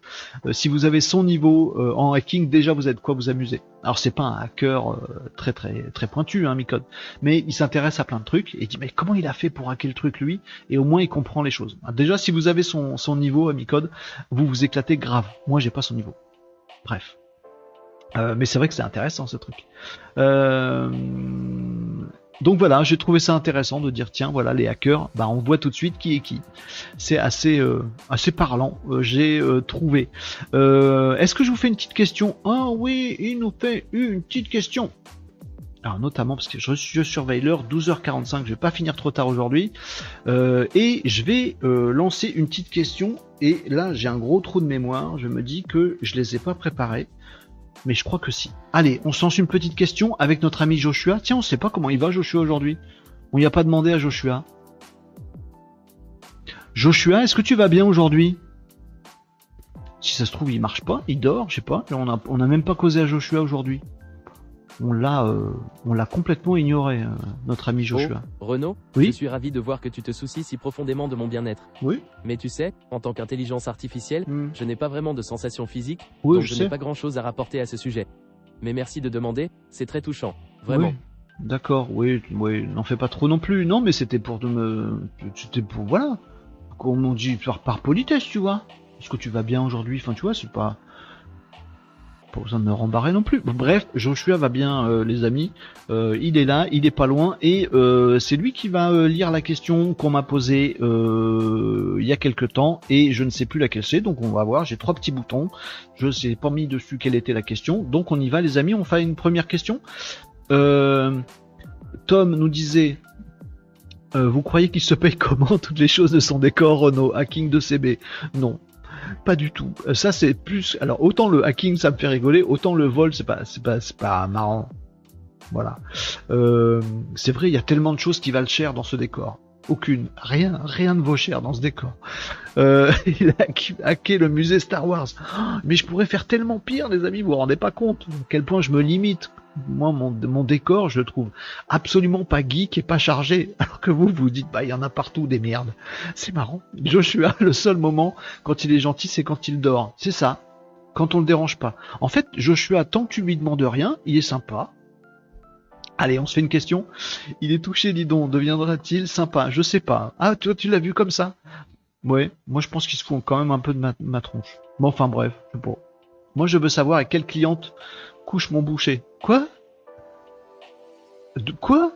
si vous avez son niveau en hacking, déjà vous êtes quoi? Vous amuser. Alors c'est pas un hacker très très très pointu, hein, Micode, mais il s'intéresse à plein de trucs et il dit mais comment il a fait pour hacker le truc lui? Et au moins il comprend les choses. déjà, si vous avez son son niveau à Micode, vous vous éclatez grave. Moi, j'ai pas son niveau. Bref. Euh, mais c'est vrai que c'est intéressant ce truc. Euh, donc voilà, j'ai trouvé ça intéressant de dire tiens voilà les hackers, bah on voit tout de suite qui est qui. C'est assez euh, assez parlant. j'ai trouvé. Est-ce que je vous fais une petite question? Ah oui, il nous fait une petite question. Alors notamment parce que je, je surveille l'heure 12h45, je vais pas finir trop tard aujourd'hui. et je vais lancer une petite question. Et là j'ai un gros trou de mémoire. Je me dis que je les ai pas préparés mais je crois que si. Allez, on se lance une petite question avec notre ami Joshua. Tiens, on sait pas comment il va Joshua aujourd'hui. On n'y a pas demandé à Joshua. Joshua, est-ce que tu vas bien aujourd'hui? Si ça se trouve, il marche pas, il dort, je sais pas. On a, on a même pas causé à Joshua aujourd'hui on l'a euh, on l'a complètement ignoré, euh, notre ami Joshua. Oh, Renaud, oui je suis ravi de voir que tu te soucies si profondément de mon bien-être. Oui. Mais tu sais, en tant qu'intelligence artificielle, hmm. je n'ai pas vraiment de sensations physiques, donc je, n'ai pas grand-chose à rapporter à ce sujet. Mais merci de demander, c'est très touchant, vraiment. D'accord, oui, oui, n'en fais pas trop non plus. Non, mais c'était pour de me, c'était pour voilà, comme on dit par, par politesse, tu vois. Est-ce que tu vas bien aujourd'hui? Enfin, tu vois, c'est pas pas besoin de me rembarrer non plus. Bref, Joshua va bien, euh, les amis. Euh, il est là, il est pas loin, et euh, c'est lui qui va lire la question qu'on m'a posée il y a quelques temps, et je ne sais plus laquelle c'est, donc on va voir. J'ai trois petits boutons. Je ne sais pas mis dessus quelle était la question, donc on y va, les amis. On fait une première question. Tom nous disait vous croyez qu'il se paye comment toutes les choses de son décor Renault Hacking de CB Non, pas du tout. Euh, ça c'est plus. Alors autant le hacking ça me fait rigoler, autant le vol c'est pas c'est pas pas marrant. Voilà. Euh, c'est vrai, il y a tellement de choses qui valent cher dans ce décor. Aucune, rien, rien ne vaut cher dans ce décor. Euh, il a hacké le musée Star Wars. mais je pourrais faire tellement pire, les amis, vous vous rendez pas compte à quel point je me limite moi, mon, décor, je le trouve absolument pas geek et pas chargé. Alors que vous, vous dites, bah, il y en a partout des merdes. C'est marrant. Joshua, le seul moment quand il est gentil, c'est quand il dort. C'est ça. Quand on le dérange pas. En fait, Joshua, tant que tu lui demandes rien, il est sympa. Allez, on se fait une question. Il est touché, dis donc. Deviendra-t-il sympa? Je sais pas. Ah, toi, tu l'as vu comme ça? Ouais. Moi, je pense qu'il se fout quand même un peu de ma, tronche. Bon, enfin, bref. Moi, je veux savoir à quelle cliente couche mon boucher. Quoi quoi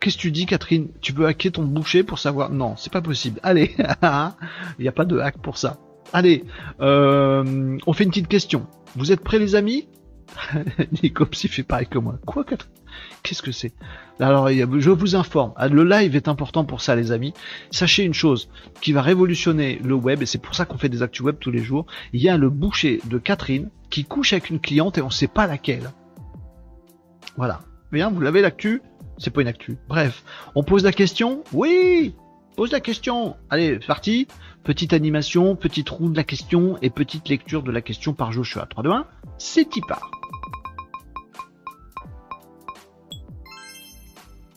Qu'est-ce que tu dis, Catherine Tu veux hacker ton boucher pour savoir Non, c'est pas possible. Allez, il n'y a pas de hack pour ça. Allez, euh, on fait une petite question. Vous êtes prêts, les amis Nico s'y fait pareil que moi. Quoi, Catherine Qu'est-ce que c'est Alors, je vous informe, ah, le live est important pour ça, les amis. Sachez une chose qui va révolutionner le web, et c'est pour ça qu'on fait des actus web tous les jours. Il y a le boucher de Catherine qui couche avec une cliente et on ne sait pas laquelle. Voilà. Bien, vous l'avez l'actu? C'est pas une actu. Bref, on pose la question? Oui Pose la question Allez, parti Petite animation, petit trou de la question et petite lecture de la question par Joshua. 3, 2, 1, c'est y part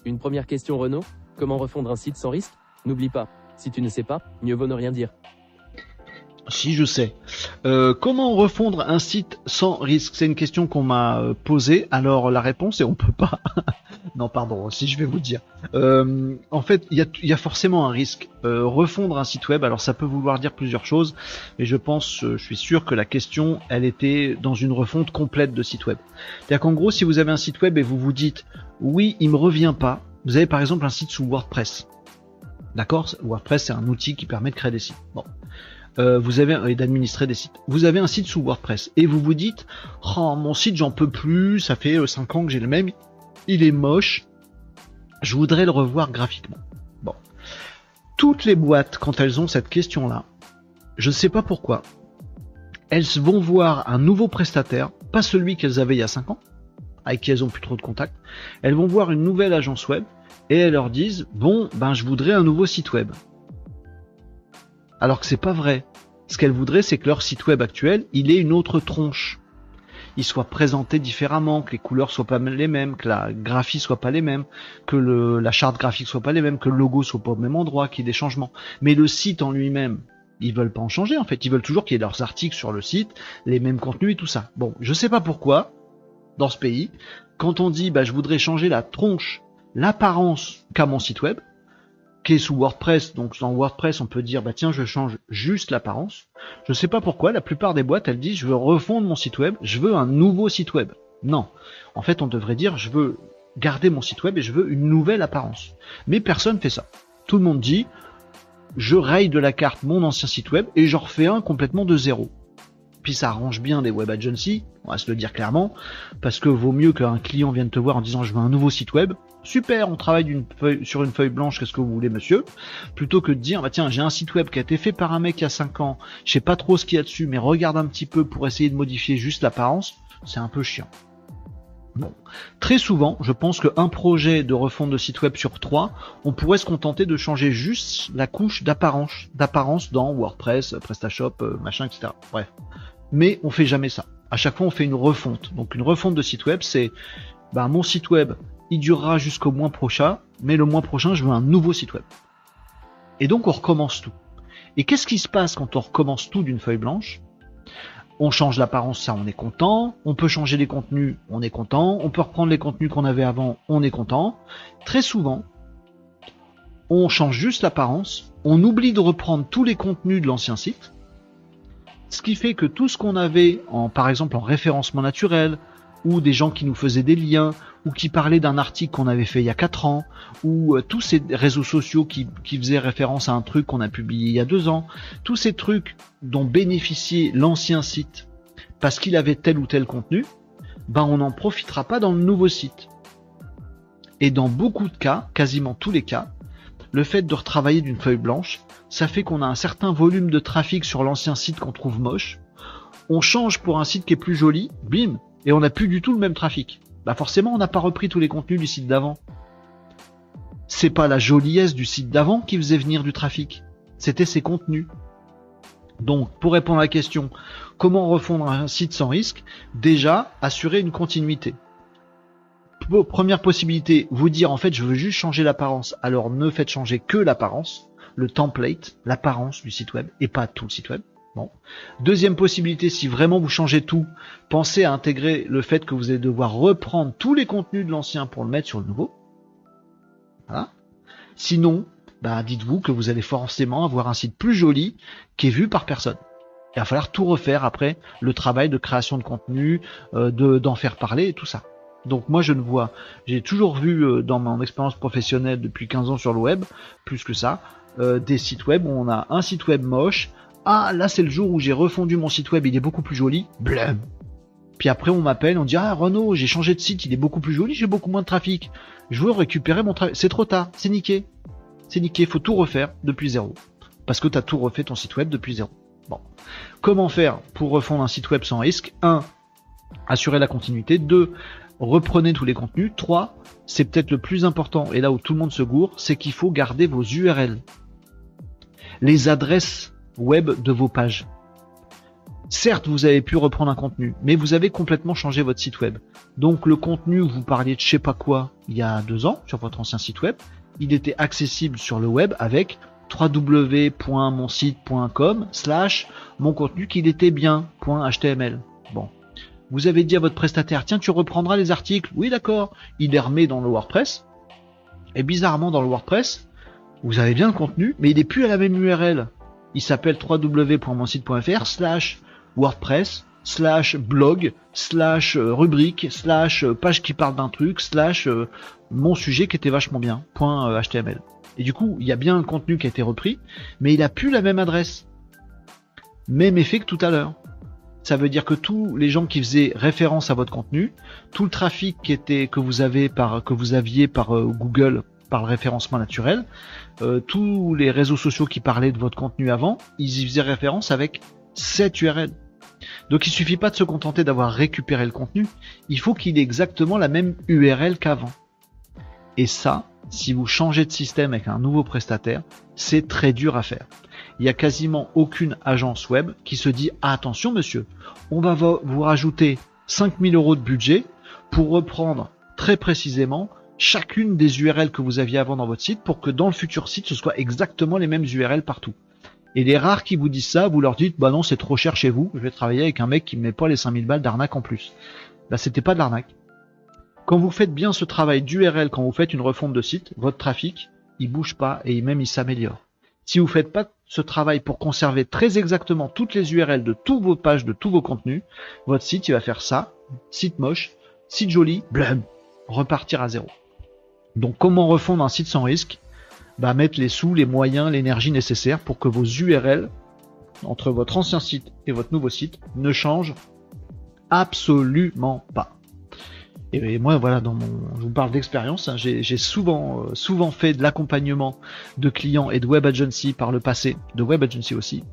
Une première question Renaud, comment refondre un site sans risque? N'oublie pas, si tu ne sais pas, mieux vaut ne rien dire. Si je sais. Euh, comment refondre un site sans risque? C'est une question qu'on m'a euh, posée. Alors la réponse est on peut pas. non pardon, si je vais vous dire. Euh, en fait, il y a, forcément un risque. refondre un site web, alors ça peut vouloir dire plusieurs choses, mais je pense, je suis sûr que la question, elle était dans une refonte complète de site web. C'est-à-dire qu'en gros, si vous avez un site web et vous vous dites, oui, il me revient pas. Vous avez par exemple un site sous WordPress. D'accord? WordPress, c'est un outil qui permet de créer des sites. Bon. Euh, vous avez et d'administrer des sites. Vous avez un site sous WordPress et vous vous dites "Oh, mon site, j'en peux plus, ça fait 5 euh, ans que j'ai le même, il est moche. Je voudrais le revoir graphiquement." Bon. Toutes les boîtes quand elles ont cette question-là, je ne sais pas pourquoi, elles vont voir un nouveau prestataire, pas celui qu'elles avaient il y a 5 ans, avec qui elles ont plus trop de contact. Elles vont voir une nouvelle agence web et elles leur disent "Bon, ben je voudrais un nouveau site web." alors que c'est pas vrai. Ce qu'elles voudraient, c'est que leur site web actuel, il ait une autre tronche. il soit présenté différemment, que les couleurs soient pas les mêmes, que la graphie soit pas les mêmes, que la charte graphique soit pas les mêmes, que le logo soit pas au même endroit, qu'il y ait des changements. Mais le site en lui-même, ils veulent pas en changer en fait, ils veulent toujours qu'il y ait leurs articles sur le site, les mêmes contenus et tout ça. Bon, je sais pas pourquoi, dans ce pays, quand on dit bah je voudrais changer la tronche, l'apparence qu'a mon site web, sous WordPress, donc dans WordPress on peut dire bah tiens je change juste l'apparence. Je sais pas pourquoi, la plupart des boîtes elles disent je veux refondre mon site web, je veux un nouveau site web. Non. En fait on devrait dire je veux garder mon site web et je veux une nouvelle apparence. Mais personne fait ça. Tout le monde dit je raye de la carte mon ancien site web et j'en refais un complètement de zéro. Puis ça arrange bien des web agencies, on va se le dire clairement, parce que vaut mieux qu'un client vienne te voir en disant je veux un nouveau site web. Super, on travaille sur une feuille blanche, qu'est-ce que vous voulez monsieur? Plutôt que de dire, bah tiens, j'ai un site web qui a été fait par un mec il y a 5 ans, je sais pas trop ce qu'il y a dessus, mais regarde un petit peu pour essayer de modifier juste l'apparence, c'est un peu chiant. Très souvent, je pense qu'un projet de refonte de site web sur trois, on pourrait se contenter de changer juste la couche d'apparence, d'apparence dans WordPress, PrestaShop, euh, machin, etc. Bref. Mais on fait jamais ça. À chaque fois, on fait une refonte. Donc une refonte de site web, c'est bah, mon site web, il durera jusqu'au mois prochain, mais le mois prochain, je veux un nouveau site web. Et donc on recommence tout. Et qu'est-ce qui se passe quand on recommence tout d'une feuille blanche? On change l'apparence, ça on est content. On peut changer les contenus, on est content. On peut reprendre les contenus qu'on avait avant, on est content. Très souvent, on change juste l'apparence, on oublie de reprendre tous les contenus de l'ancien site. Ce qui fait que tout ce qu'on avait en, par exemple, en référencement naturel, ou des gens qui nous faisaient des liens, ou qui parlaient d'un article qu'on avait fait il y a 4 ans, ou euh, tous ces réseaux sociaux qui, faisaient référence à un truc qu'on a publié il y a 2 ans, tous ces trucs dont bénéficiait l'ancien site parce qu'il avait tel ou tel contenu, ben on n'en profitera pas dans le nouveau site. Et dans beaucoup de cas, quasiment tous les cas, le fait de retravailler d'une feuille blanche, ça fait qu'on a un certain volume de trafic sur l'ancien site qu'on trouve moche. On change pour un site qui est plus joli, bim, et on n'a plus du tout le même trafic. Bah forcément, on n'a pas repris tous les contenus du site d'avant. C'est pas la joliesse du site d'avant qui faisait venir du trafic, c'était ses contenus. Donc, pour répondre à la question, comment refondre un site sans risque? Déjà, assurer une continuité. Première possibilité, vous dire en fait je veux juste changer l'apparence, alors ne faites changer que l'apparence, le template, l'apparence du site web, et pas tout le site web. Deuxième possibilité, si vraiment vous changez tout, pensez à intégrer le fait que vous allez devoir reprendre tous les contenus de l'ancien pour le mettre sur le nouveau. Sinon, bah, dites-vous que vous allez forcément avoir un site plus joli qui est vu par personne. Il va falloir tout refaire après le travail de création de contenu, euh, d'en faire parler et tout ça. Donc moi je ne vois, j'ai toujours vu euh, dans mon expérience professionnelle depuis 15 ans sur le web, plus que ça, euh, des sites web où on a un site web moche, ah, là c'est le jour où j'ai refondu mon site web, il est beaucoup plus joli. Blum. Puis après on m'appelle, on dit ah Renaud, j'ai changé de site, il est beaucoup plus joli, j'ai beaucoup moins de trafic. Je veux récupérer mon trafic. C'est trop tard, c'est niqué. C'est niqué, faut tout refaire depuis zéro. Parce que tu as tout refait ton site web depuis zéro. Bon. Comment faire pour refondre un site web sans risque? 1. Assurer la continuité. 2. Reprenez tous les contenus. 3. C'est peut-être le plus important, et là où tout le monde se gourre, c'est qu'il faut garder vos URL. Les adresses web de vos pages. Certes, vous avez pu reprendre un contenu, mais vous avez complètement changé votre site web. Donc le contenu vous parliez de je sais pas quoi il y a deux ans sur votre ancien site web, il était accessible sur le web avec www.monsite.com slash mon contenu qu'il était bien.html. Bon. Vous avez dit à votre prestataire, tiens, tu reprendras les articles. Oui, d'accord. Il les remet dans le WordPress. Et bizarrement, dans le WordPress, vous avez bien le contenu, mais il n'est plus à la même URL il s'appelle www.monsite.fr slash WordPress slash blog slash euh, rubrique slash euh, page qui parle d'un truc slash euh, mon sujet qui était vachement bien .html et du coup il y a bien un contenu qui a été repris mais il a plus la même adresse. Même effet que tout à l'heure. Ça veut dire que tous les gens qui faisaient référence à votre contenu tout le trafic qui était que vous avez par que vous aviez par Google par le référencement naturel euh, tous les réseaux sociaux qui parlaient de votre contenu avant, ils y faisaient référence avec cette URL. Donc il suffit pas de se contenter d'avoir récupéré le contenu, il faut qu'il ait exactement la même URL qu'avant. Et ça, si vous changez de système avec un nouveau prestataire, c'est très dur à faire. Il n'y a quasiment aucune agence web qui se dit attention monsieur, on va vous rajouter 5000 euros de budget pour reprendre très précisément chacune des URL que vous aviez avant dans votre site pour que dans le futur site, ce soit exactement les mêmes URL partout. Et les rares qui vous disent ça, vous leur dites, bah non, c'est trop cher chez vous, je vais travailler avec un mec qui me met pas les 5000 balles d'arnaque en plus. Bah c'était pas de l'arnaque. Quand vous faites bien ce travail d'URL, quand vous faites une refonte de site, votre trafic, il bouge pas et même il s'améliore. Si vous faites pas ce travail pour conserver très exactement toutes les URL de toutes vos pages, de tous vos contenus, votre site, il va faire ça, site moche, site joli, blum, repartir à zéro. Donc comment refondre un site sans risque? Bah, Mettre les sous, les moyens, l'énergie nécessaire pour que vos URL entre votre ancien site et votre nouveau site ne changent absolument pas. Et moi, voilà, je vous parle d'expérience. Hein, j'ai souvent, euh, souvent fait de l'accompagnement de clients et de web agency par le passé, de web agency aussi,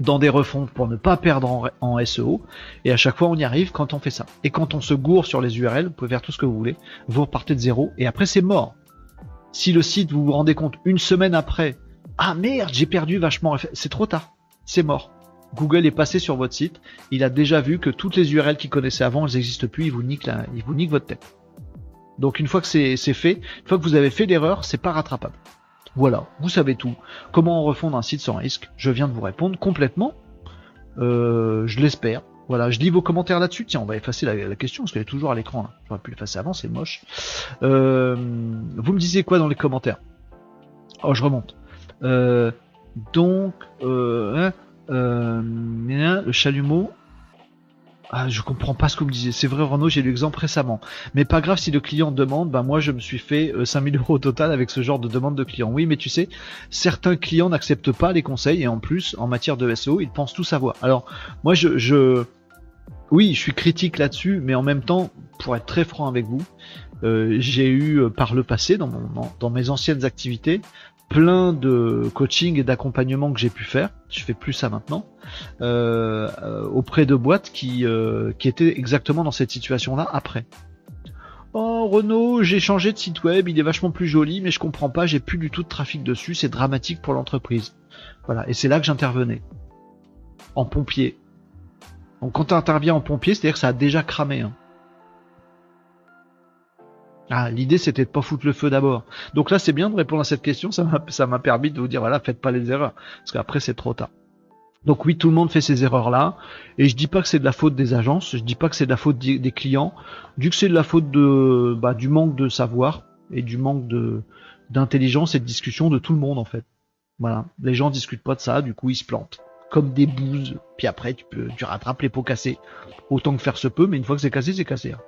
dans des refontes pour ne pas perdre en, SEO. Et à chaque fois, on y arrive quand on fait ça. Et quand on se gourre sur les URL, vous pouvez faire tout ce que vous voulez. Vous repartez de zéro et après, c'est mort. Si le site, vous vous rendez compte une semaine après, ah merde, j'ai perdu vachement, c'est trop tard. C'est mort. Google est passé sur votre site, il a déjà vu que toutes les URL qu'il connaissait avant, elles n'existent plus, il vous nique il vous nique votre tête. Donc une fois que c'est fait, une fois que vous avez fait l'erreur, c'est pas rattrapable. Voilà, vous savez tout. Comment refondre un site sans risque? Je viens de vous répondre complètement. Euh, je l'espère. Voilà, je lis vos commentaires là-dessus. Tiens, on va effacer la, question parce qu'elle est toujours à l'écran. J'aurais pu l'effacer avant, c'est moche. Euh, vous me disiez quoi dans les commentaires? Oh, je remonte. Euh, donc, hein, le chalumeau, ah, je comprends pas ce que vous me disiez. C'est vrai, Renaud, j'ai eu l'exemple récemment. Mais pas grave si le client demande, ben moi je me suis fait 5000 euh, euros au total avec ce genre de demande de client. Oui, mais tu sais, certains clients n'acceptent pas les conseils et en plus, en matière de SEO, ils pensent tout savoir. Alors, moi je, je... oui, je suis critique là-dessus, mais en même temps, pour être très franc avec vous, euh, j'ai eu euh, par le passé, dans, mon, dans mes anciennes activités, plein de coaching et d'accompagnement que j'ai pu faire, je fais plus ça maintenant, euh, euh, auprès de boîtes qui, euh, qui étaient exactement dans cette situation-là après. Oh Renault, j'ai changé de site web, il est vachement plus joli, mais je comprends pas, j'ai plus du tout de trafic dessus, c'est dramatique pour l'entreprise. Voilà, et c'est là que j'intervenais. En pompier. Donc quand tu interviens en pompier, c'est-à-dire que ça a déjà cramé. Hein. Ah, l'idée c'était de pas foutre le feu d'abord. Donc là, c'est bien de répondre à cette question. Ça m'a, permis de vous dire voilà, faites pas les erreurs, parce qu'après c'est trop tard. Donc oui, tout le monde fait ces erreurs-là, et je dis pas que c'est de la faute des agences, je dis pas que c'est de la faute des clients, du que c'est de la faute de, bah, du manque de savoir et du manque de d'intelligence et de discussion de tout le monde en fait. Voilà, les gens discutent pas de ça, du coup ils se plantent comme des bouses. Puis après, tu peux, tu rattrapes les pots cassés autant que faire se peut, mais une fois que c'est cassé, c'est cassé. Hein.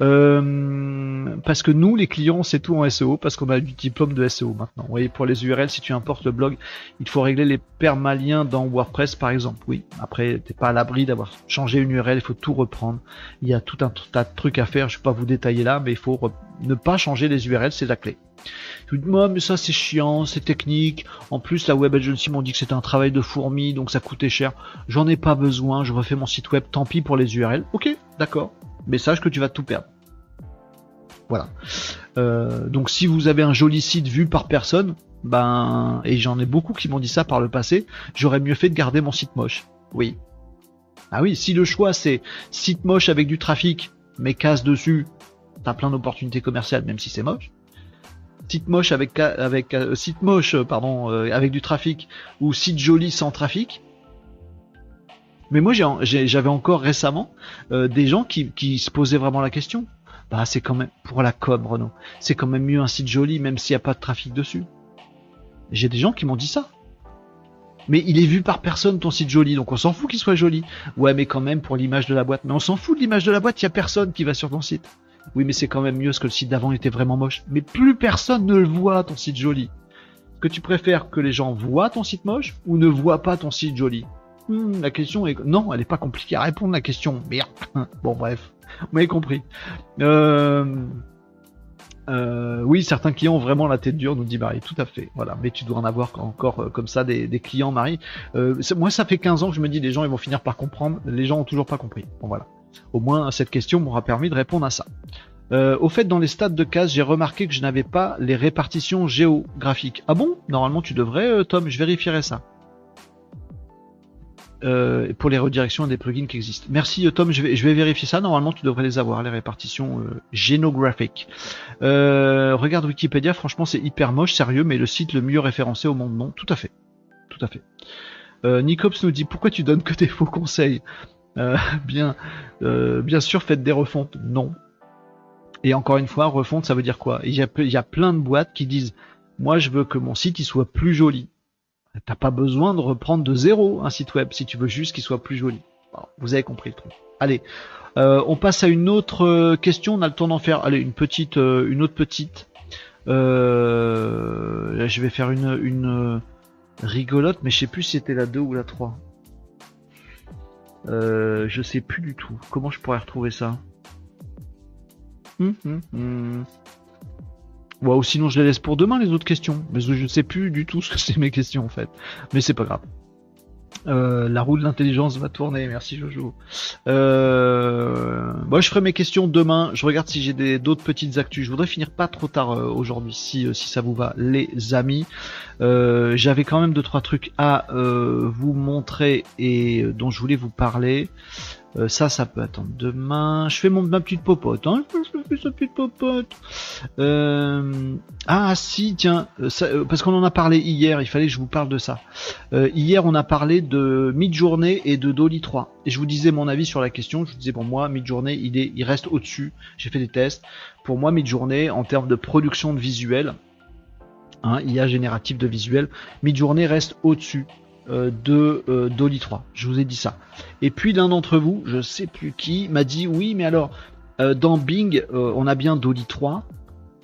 Euh, parce que nous, les clients, c'est tout en SEO, parce qu'on a du diplôme de SEO maintenant. Vous voyez, pour les URL, si tu importes le blog, il faut régler les permaliens dans WordPress, par exemple. Oui, après, t'es pas à l'abri d'avoir changé une URL, il faut tout reprendre. Il y a tout un tas de trucs à faire, je vais pas vous détailler là, mais il faut ne pas changer les URL, c'est la clé. Tu dis, moi, mais ça c'est chiant, c'est technique. En plus, la web agency m'ont dit que c'était un travail de fourmi, donc ça coûtait cher. J'en ai pas besoin, je refais mon site web, tant pis pour les URL. Ok, d'accord. Mais sache que tu vas tout perdre. Voilà. Euh, donc si vous avez un joli site vu par personne, ben et j'en ai beaucoup qui m'ont dit ça par le passé, j'aurais mieux fait de garder mon site moche. Oui. Ah oui, si le choix c'est site moche avec du trafic, mais casse dessus, t'as plein d'opportunités commerciales même si c'est moche site moche avec avec euh, site moche euh, pardon euh, avec du trafic ou site joli sans trafic. Mais moi j'avais encore récemment des gens qui, qui se posaient vraiment la question. Bah c'est quand même pour la com Renault, c'est quand même mieux un site joli même s'il n'y a pas de trafic dessus. J'ai des gens qui m'ont dit ça. Mais il est vu par personne ton site joli, donc on s'en fout qu'il soit joli. Ouais, mais quand même pour l'image de la boîte. Mais on s'en fout de l'image de la boîte, il y a personne qui va sur ton site. Oui, mais c'est quand même mieux parce que le site d'avant était vraiment moche. Mais plus personne ne le voit, ton site joli. Que tu préfères que les gens voient ton site moche ou ne voient pas ton site joli hmm, La question est... Non, elle n'est pas compliquée à répondre, la question. Merde. Bon, bref. Vous m'avez compris. Euh... Euh, oui, certains clients ont vraiment la tête dure, nous dit Marie. Tout à fait. Voilà. Mais tu dois en avoir encore euh, comme ça des, clients, Marie. Euh, moi, ça fait 15 ans que je me dis les gens ils vont finir par comprendre. Les gens ont toujours pas compris. Bon voilà. Au moins, cette question m'aura permis de répondre à ça. Euh, au fait, dans les stades de cases, j'ai remarqué que je n'avais pas les répartitions géographiques. Ah bon? Normalement, tu devrais, euh, Tom, je vérifierai ça. euh, pour les redirections des plugins qui existent. Merci Tom, je vais, vérifier ça. Normalement, tu devrais les avoir, les répartitions génographiques. regarde Wikipédia, franchement, c'est hyper moche, sérieux, mais le site le mieux référencé au monde, non Tout à fait. Tout à fait. Nicops nous dit pourquoi tu donnes que des faux conseils? Bien, bien sûr, faites des refontes. Non. Et encore une fois, refonte, ça veut dire quoi? Il y, a, plein de boîtes qui disent moi, je veux que mon site il soit plus joli. T'as pas besoin de reprendre de zéro un site web si tu veux juste qu'il soit plus joli. vous avez compris le truc. Allez, euh, on passe à une autre euh, question. On a le temps d'en faire. Allez, une petite, euh, une autre petite. je vais faire une, une rigolote, mais je sais plus si c'était la 2 ou la 3. Je sais plus du tout. Comment je pourrais retrouver ça hum. ou sinon je les laisse pour demain les autres questions. Mais je ne sais plus du tout ce que c'est mes questions en fait. Mais c'est pas grave. Euh, la roue de l'intelligence va tourner, merci Jojo. Euh, moi je ferai mes questions demain. Je regarde si j'ai d'autres petites actus. Je voudrais finir pas trop tard euh, aujourd'hui, si, si ça vous va, les amis. J'avais quand même deux trois trucs à vous montrer et dont je voulais vous parler. Euh, ça, ça peut attendre demain. Je fais mon, ma petite popote. Hein. Euh, ah si, tiens, euh, parce qu'on en a parlé hier, il fallait que je vous parle de ça. hier, on a parlé de Midjourney et de Dolly 3. Et je vous disais mon avis sur la question. Je vous disais, pour moi, Midjourney, il, il reste au-dessus. J'ai fait des tests. Pour moi, Midjourney, en termes de production de visuel, hein, IA génératif de visuel, Midjourney reste au-dessus. Euh, de euh, Dolly 3. Je vous ai dit ça. Et puis l'un d'entre vous, je sais plus qui, m'a dit oui, mais alors euh, dans Bing, on a bien Dolly 3.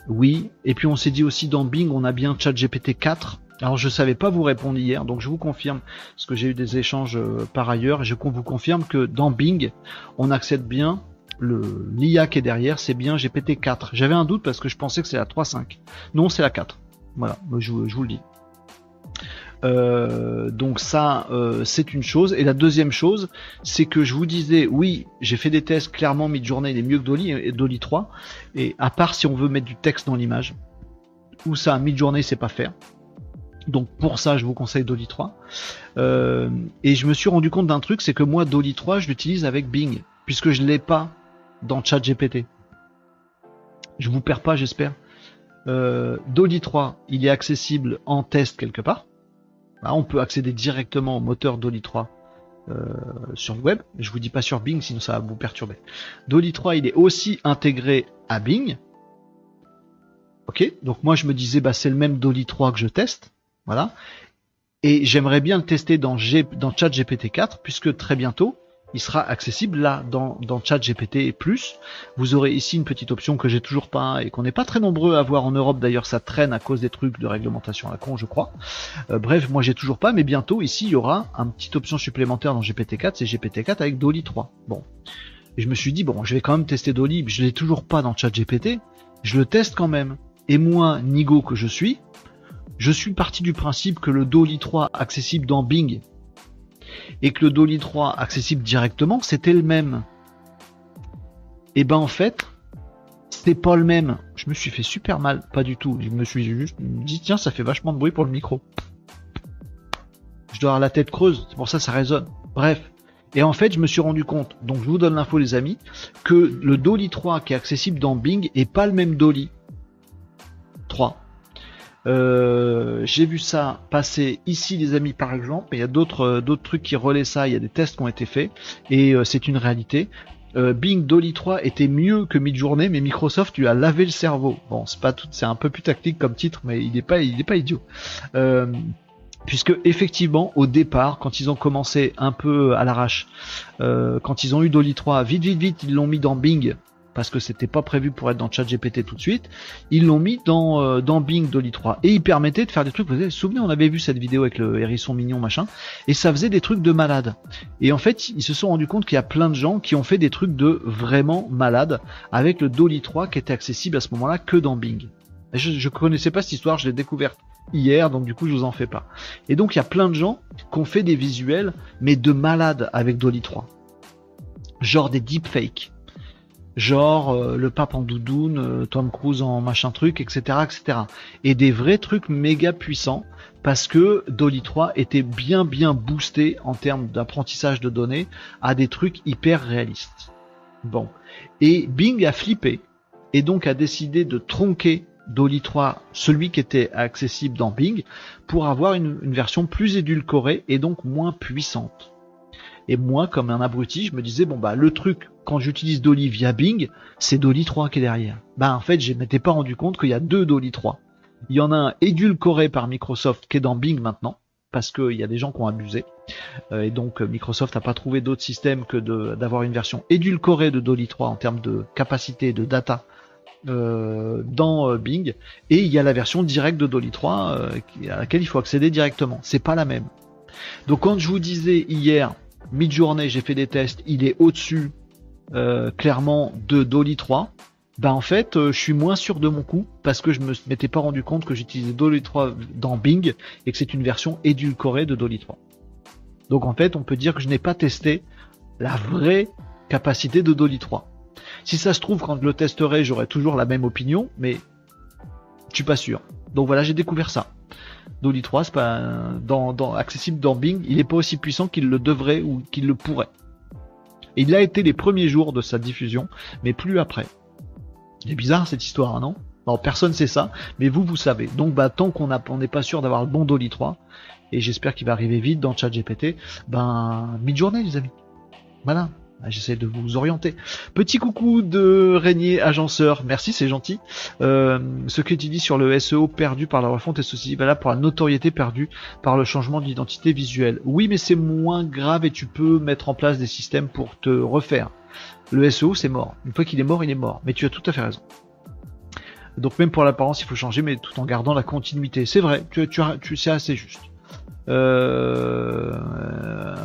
Oui. Et puis on s'est dit aussi dans Bing, on a bien ChatGPT 4. Alors je savais pas vous répondre hier, donc je vous confirme, parce que j'ai eu des échanges par ailleurs, et je vous confirme que dans Bing, on accède bien le l'IA qui est derrière, c'est bien GPT 4. J'avais un doute parce que je pensais que c'est la 3.5. Non, c'est la 4. Voilà, je vous le dis. Euh, donc ça, euh, c'est une chose. Et la deuxième chose, c'est que je vous disais, oui, j'ai fait des tests, clairement Midjourney il est mieux que Dolly et Dolly 3. Et à part si on veut mettre du texte dans l'image, ou ça, Midjourney c'est pas faire. Donc pour ça, je vous conseille Dolly 3. Euh, et je me suis rendu compte d'un truc, c'est que moi, Dolly 3, je l'utilise avec Bing, puisque je l'ai pas dans ChatGPT. Je vous perds pas, j'espère. Dolly 3, il est accessible en test quelque part. Bah, on peut accéder directement au moteur Dolly 3 euh, sur le web. Je vous dis pas sur Bing, sinon ça va vous perturber. Dolly 3, il est aussi intégré à Bing. Ok, donc moi je me disais, bah c'est le même Dolly 3 que je teste. Voilà. Et j'aimerais bien le tester dans, G, dans ChatGPT 4, puisque très bientôt, il sera accessible là dans, dans ChatGPT plus. Vous aurez ici une petite option que j'ai toujours pas et qu'on n'est pas très nombreux à avoir en Europe. D'ailleurs, ça traîne à cause des trucs de réglementation à la con, je crois. Euh, bref, moi j'ai toujours pas, mais bientôt ici il y aura une petite option supplémentaire dans GPT-4, c'est GPT-4 avec Dolly 3. Bon. Et je me suis dit bon, je vais quand même tester Dolly, je l'ai toujours pas dans ChatGPT. Je le teste quand même. Et moi, Nigo que je suis, je suis parti du principe que le Dolly 3 accessible dans Bing et que le Dolly 3 accessible directement, c'était le même. Et ben en fait, c'était pas le même. Je me suis fait super mal, pas du tout. Je me suis juste dit tiens, ça fait vachement de bruit pour le micro. Je dois avoir la tête creuse, c'est pour ça que ça résonne. Bref. Et en fait, je me suis rendu compte, donc je vous donne l'info les amis, que le Dolly 3 qui est accessible dans Bing est pas le même Dolly 3. Euh, j'ai vu ça passer ici, les amis, par exemple. Il y a d'autres euh, d'autres trucs qui relaient ça. Il y a des tests qui ont été faits et euh, c'est une réalité. Bing Dolly 3 était mieux que Midjourney, mais Microsoft lui a lavé le cerveau. Bon, c'est pas tout, c'est un peu plus tactique comme titre, mais il n'est pas, il est pas idiot. puisque effectivement, au départ, quand ils ont commencé un peu à l'arrache, quand ils ont eu Dolly 3, vite, vite, vite, ils l'ont mis dans Bing parce que c'était pas prévu pour être dans ChatGPT tout de suite, ils l'ont mis dans, euh, dans Bing Dolly 3 et il permettait de faire des trucs. Vous vous souvenez, on avait vu cette vidéo avec le hérisson mignon machin, et ça faisait des trucs de malade. Et en fait, ils se sont rendus compte qu'il y a plein de gens qui ont fait des trucs de vraiment malade avec le Dolly 3 qui était accessible à ce moment-là que dans Bing. je, je connaissais pas cette histoire, je l'ai découverte hier, donc du coup je vous en fais pas. Et donc il y a plein de gens qui ont fait des visuels, mais de malade avec Dolly 3. Genre des deepfakes genre euh, le pape en doudoune, euh, Tom Cruise en machin truc, etc., etc. Et des vrais trucs méga puissants parce que Dolly 3 était bien bien boosté en termes d'apprentissage de données à des trucs hyper réalistes. Bon. Et Bing a flippé et donc a décidé de tronquer Dolly 3, celui qui était accessible dans Bing, pour avoir une, version plus édulcorée et donc moins puissante. Et moi, comme un abruti, je me disais, bon bah le truc, quand j'utilise Dolly via Bing, c'est Dolly 3 qui est derrière. Bah en fait, je m'étais pas rendu compte qu'il y a deux Dolly 3. Il y en a un édulcoré par Microsoft qui est dans Bing maintenant, parce qu'il y a des gens qui ont abusé. Euh, et donc Microsoft n'a pas trouvé d'autre système que d'avoir une version édulcorée de Dolly 3 en termes de capacité de data euh, dans euh, Bing et il y a la version directe de Dolly 3 à laquelle il faut accéder directement. C'est pas la même. Donc quand je vous disais hier mid-journée, j'ai fait des tests, il est au-dessus clairement de Dolly 3 bah en fait, euh, je suis moins sûr de mon coup parce que je me m'étais pas rendu compte que j'utilisais Dolly 3 dans Bing et que c'est une version édulcorée de Dolly 3. Donc en fait, on peut dire que je n'ai pas testé la vraie capacité de Dolly 3. Si ça se trouve, quand je le testerai, j'aurai toujours la même opinion, mais je suis pas sûr. Donc voilà, j'ai découvert ça. Dolly 3, c'est dans, accessible dans Bing, il est pas aussi puissant qu'il le devrait ou qu'il le pourrait. Et il a été les premiers jours de sa diffusion, mais plus après. C'est bizarre cette histoire, non? Non, personne sait ça, mais vous, vous savez. Donc, bah, tant qu'on n'est pas sûr d'avoir le bon Dolly 3, et j'espère qu'il va arriver vite dans ChatGPT, ben, mid-journée, les amis. Voilà. Ah, j'essaie de vous orienter. Petit coucou de Régnier Agenceur. Merci, c'est gentil. Euh, ce que tu dis sur le SEO perdu par la refonte est aussi valable pour la notoriété perdue par le changement d'identité visuelle. Oui, mais c'est moins grave et tu peux mettre en place des systèmes pour te refaire. Le SEO, c'est mort. Une fois qu'il est mort, il est mort. Mais tu as tout à fait raison. Donc même pour l'apparence, il faut changer, mais tout en gardant la continuité. C'est vrai, tu, tu, tu c'est assez juste. Euh,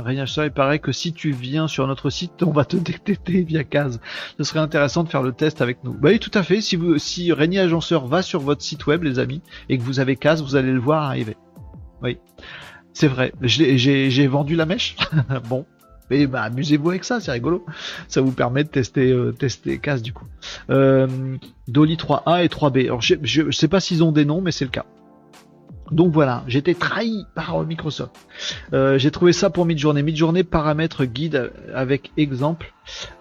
rien ça, il paraît que si tu viens sur notre site, on va te détecter via case. Ce serait intéressant de faire le test avec nous. Bah oui, tout à fait. Si vous, si Agenceur va sur votre site web, les amis, et que vous avez case, vous allez le voir arriver. Oui, c'est vrai. J'ai vendu la mèche. bon, mais bah, amusez-vous avec ça, c'est rigolo. Ça vous permet de tester euh, tester casse du coup. Euh, Dolly 3A et 3B. Alors je, je, sais pas s'ils ont des noms, mais c'est le cas. Donc voilà, été trahi par Microsoft. Euh, j'ai trouvé ça pour mid-journée. Mid-journée, paramètres guide avec exemple.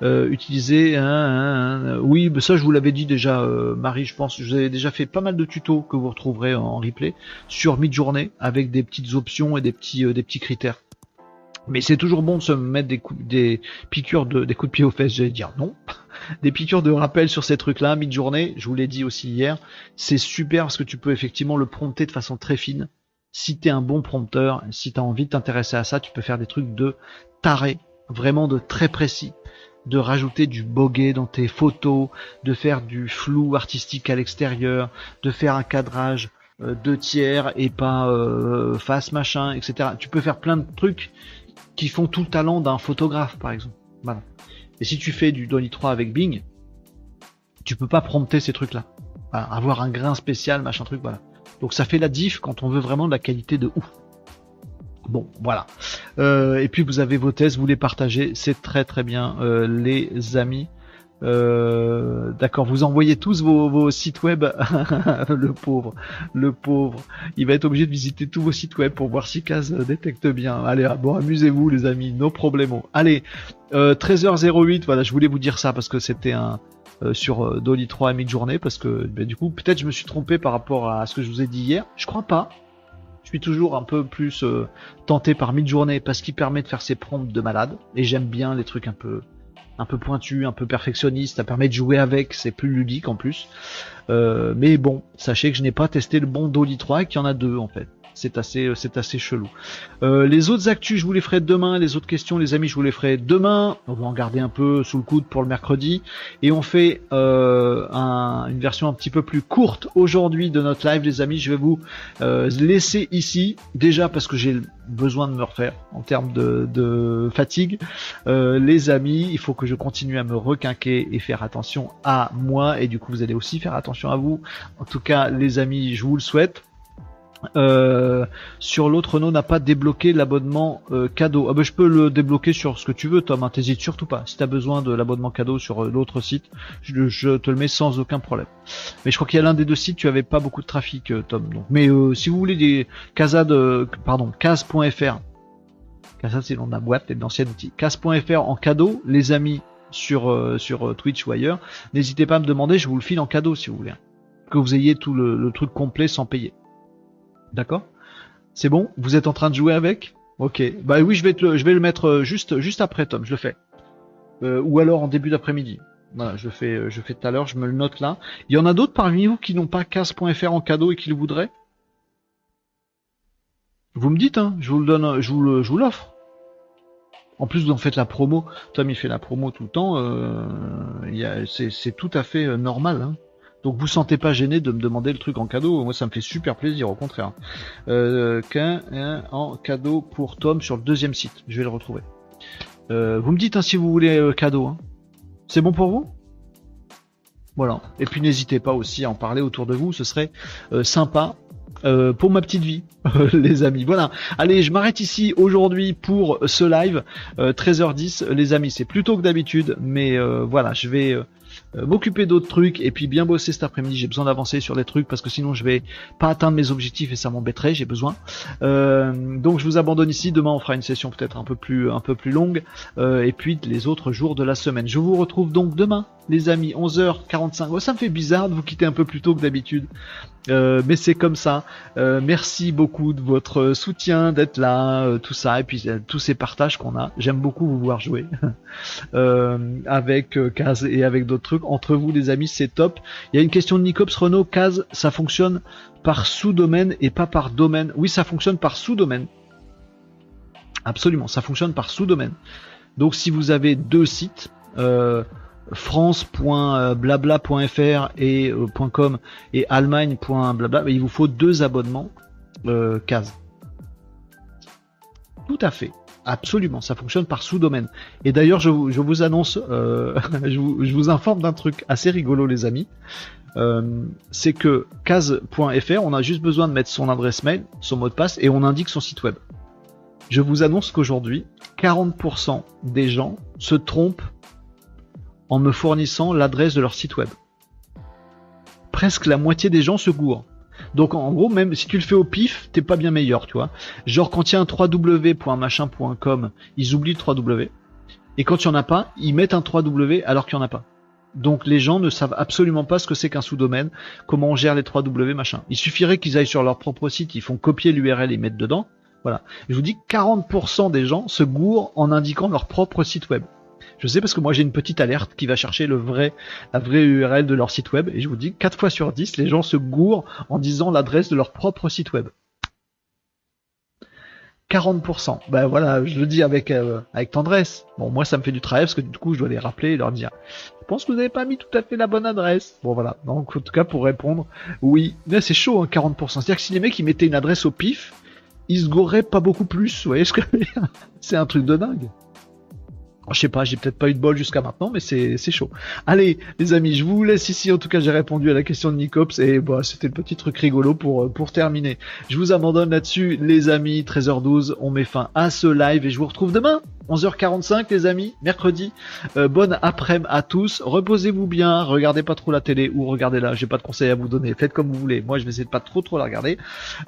Euh, utiliser un, oui, ça je vous l'avais dit déjà, euh, Marie, je pense. Je vous avais déjà fait pas mal de tutos que vous retrouverez en replay sur mid-journée avec des petites options et des petits des petits critères. Mais c'est toujours bon de se mettre des, coups, des piqûres de, des coups de pied aux fesses, j'allais dire non. Des piqûres de rappel sur ces trucs-là, mid-journée, je vous l'ai dit aussi hier, c'est super parce que tu peux effectivement le prompter de façon très fine. Si t'es un bon prompteur, si t'as envie de t'intéresser à ça, tu peux faire des trucs de taré, vraiment de très précis de rajouter du boguet dans tes photos, de faire du flou artistique à l'extérieur, de faire un cadrage euh, de tiers et pas euh, face machin, etc. Tu peux faire plein de trucs qui font tout le talent d'un photographe, par exemple. Et si tu fais du Dolly 3 avec Bing, tu peux pas prompter ces trucs-là. avoir un grain spécial, machin truc, voilà. Donc ça fait la diff quand on veut vraiment de la qualité de ouf. Bon, voilà. Euh, et puis vous avez vos tests, vous les partagez, c'est très très bien, euh, les amis. Euh, d'accord, vous envoyez tous vos, sites web. le pauvre, le pauvre. Il va être obligé de visiter tous vos sites web pour voir si Kaz détecte bien. Allez, bon, amusez-vous les amis, no problemo. Allez, 13h08, voilà, je voulais vous dire ça parce que c'était un euh, sur euh, Dolly 3 à mi-journée parce que ben, du coup peut-être je me suis trompé par rapport à ce que je vous ai dit hier. Je crois pas. Je suis toujours un peu plus tenté par mid-journée parce qu'il permet de faire ses prompts de malade et j'aime bien les trucs un peu un peu pointu, un peu perfectionniste, ça permet de jouer avec, c'est plus ludique en plus. Euh, mais bon, sachez que je n'ai pas testé le bon Dolly 3 et qu'il y en a deux en fait c'est assez, c'est assez chelou. Euh, les autres actus, je vous les ferai demain. Les autres questions, les amis, je vous les ferai demain. On va en garder un peu sous le coude pour le mercredi. Et on fait euh, une version un petit peu plus courte aujourd'hui de notre live, les amis. Je vais vous euh, laisser ici, déjà parce que j'ai besoin de me refaire en termes de fatigue. les amis, il faut que je continue à me requinquer et faire attention à moi. Et du coup, vous allez aussi faire attention à vous. En tout cas, les amis, je vous le souhaite. Euh, sur l'autre, Renault n'a pas débloqué l'abonnement euh, cadeau. Ah ben, je peux le débloquer sur ce que tu veux, Tom. Hein, T'hésites surtout pas. Si t'as besoin de l'abonnement cadeau sur euh, l'autre site, je, te le mets sans aucun problème. Mais je crois qu'il y a l'un des deux sites, tu avais pas beaucoup de trafic, Tom. Donc. Mais si vous voulez des casades, pardon, case.fr. Casade, c'est de la boîte et de l'ancien outil. Case.fr en cadeau, les amis sur sur Twitch ou ailleurs. N'hésitez pas à me demander, je vous le file en cadeau si vous voulez. Que vous ayez tout le truc complet sans payer. D'accord C'est bon? Vous êtes en train de jouer avec? Ok. Bah oui, je vais, le mettre euh, juste, juste après, Tom. Je le fais. Euh, ou alors en début d'après-midi. Voilà, je fais, euh, je fais tout à l'heure. Je me le note là. Il y en a d'autres parmi vous qui n'ont pas casse.fr en cadeau et qui le voudraient? Vous me dites, hein. Je vous le donne, je vous je vous l'offre. En plus, vous en faites la promo. Tom, il fait la promo tout le temps. C'est tout à fait normal. Hein. Donc vous sentez pas gêné de me demander le truc en cadeau, moi ça me fait super plaisir, au contraire. Euh, qu'un en cadeau pour Tom sur le deuxième site, je vais le retrouver. Euh, vous me dites hein, si vous voulez le cadeau. Hein. C'est bon pour vous? Voilà. Et puis n'hésitez pas aussi à en parler autour de vous, ce serait euh, sympa. pour ma petite vie, les amis. Voilà. Allez, je m'arrête ici aujourd'hui pour ce live. 13h10, les amis. C'est plus tôt que d'habitude, mais voilà, je vais euh, m'occuper d'autres trucs et puis bien bosser cet après-midi. J'ai besoin d'avancer sur des trucs parce que sinon je vais pas atteindre mes objectifs et ça m'embêterait. J'ai besoin. Euh, donc je vous abandonne ici. Demain on fera une session peut-être un peu plus un peu plus longue euh, et puis les autres jours de la semaine. Je vous retrouve donc demain les amis, 11h45. ça me fait bizarre de vous quitter un peu plus tôt que d'habitude. Euh, mais c'est comme ça. Euh, merci beaucoup de votre soutien, d'être là, euh, tout ça, et puis tous ces partages qu'on a. J'aime beaucoup vous voir jouer avec Kaz et avec d'autres trucs. Entre vous, les amis, c'est top. Il y a une question de Nicops Renault. Kaz, ça fonctionne par sous-domaine et pas par domaine. Oui, ça fonctionne par sous-domaine. Absolument, ça fonctionne par sous-domaine. Donc si vous avez deux sites, france.blabla.fr et euh, .com et allemagne.blabla, il vous faut deux abonnements euh. Tout à fait. Absolument, ça fonctionne par sous-domaine. Et d'ailleurs, je, vous annonce, euh, je, vous, informe d'un truc assez rigolo, les amis. c'est que case.fr, on a juste besoin de mettre son adresse mail, son mot de passe, et on indique son site web. Je vous annonce qu'aujourd'hui, 40% des gens se trompent en me fournissant l'adresse de leur site web. Presque la moitié des gens se gourent. Donc en gros, même si tu le fais au pif, t'es pas bien meilleur, tu vois. Genre quand il y a un www.machin.com, ils oublient le 3W. Et quand il n'y en a pas, ils mettent un 3W alors qu'il n'y en a pas. Donc les gens ne savent absolument pas ce que c'est qu'un sous-domaine, comment on gère les 3W machin. Il suffirait qu'ils aillent sur leur propre site, ils font copier l'URL et mettre dedans. Voilà. Je vous dis 40% des gens se gourent en indiquant leur propre site web. Je sais parce que moi j'ai une petite alerte qui va chercher la vraie URL de leur site web et je vous dis 4 fois sur 10 les gens se gourent en disant l'adresse de leur propre site web. 40%. Ben voilà, je le dis avec euh, avec tendresse. Bon, moi ça me fait du travail parce que du coup je dois les rappeler et leur dire. Je pense que vous n'avez pas mis tout à fait la bonne adresse. Bon voilà. Donc en tout cas pour répondre, oui. Mais c'est chaud, hein, 40%. C'est-à-dire que si les mecs ils mettaient une adresse au pif, ils se gourraient pas beaucoup plus. Vous voyez ce que je C'est un truc de dingue. Je sais pas, j'ai peut-être pas eu de bol jusqu'à maintenant, mais c'est chaud. Allez, les amis, je vous laisse ici. En tout cas, j'ai répondu à la question de Nicops et bah, c'était le petit truc rigolo pour, pour terminer. Je vous abandonne là-dessus, les amis. 13h12, on met fin à ce live et je vous retrouve demain. 11h45 les amis, mercredi. Euh, bonne après-midi à tous. Reposez-vous bien, regardez pas trop la télé ou regardez-la. J'ai pas de conseils à vous donner. Faites comme vous voulez. Moi, je vais essayer de pas trop trop la regarder.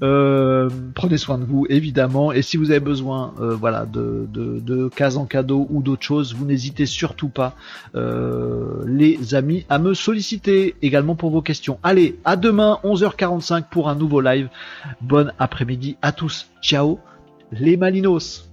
Euh, prenez soin de vous évidemment. Et si vous avez besoin, euh, voilà, de, de, de cases en cadeau ou d'autres choses, vous n'hésitez surtout pas, les amis, à me solliciter également pour vos questions. Allez, à demain 11h45 pour un nouveau live. Bonne après-midi à tous. Ciao, les Malinos.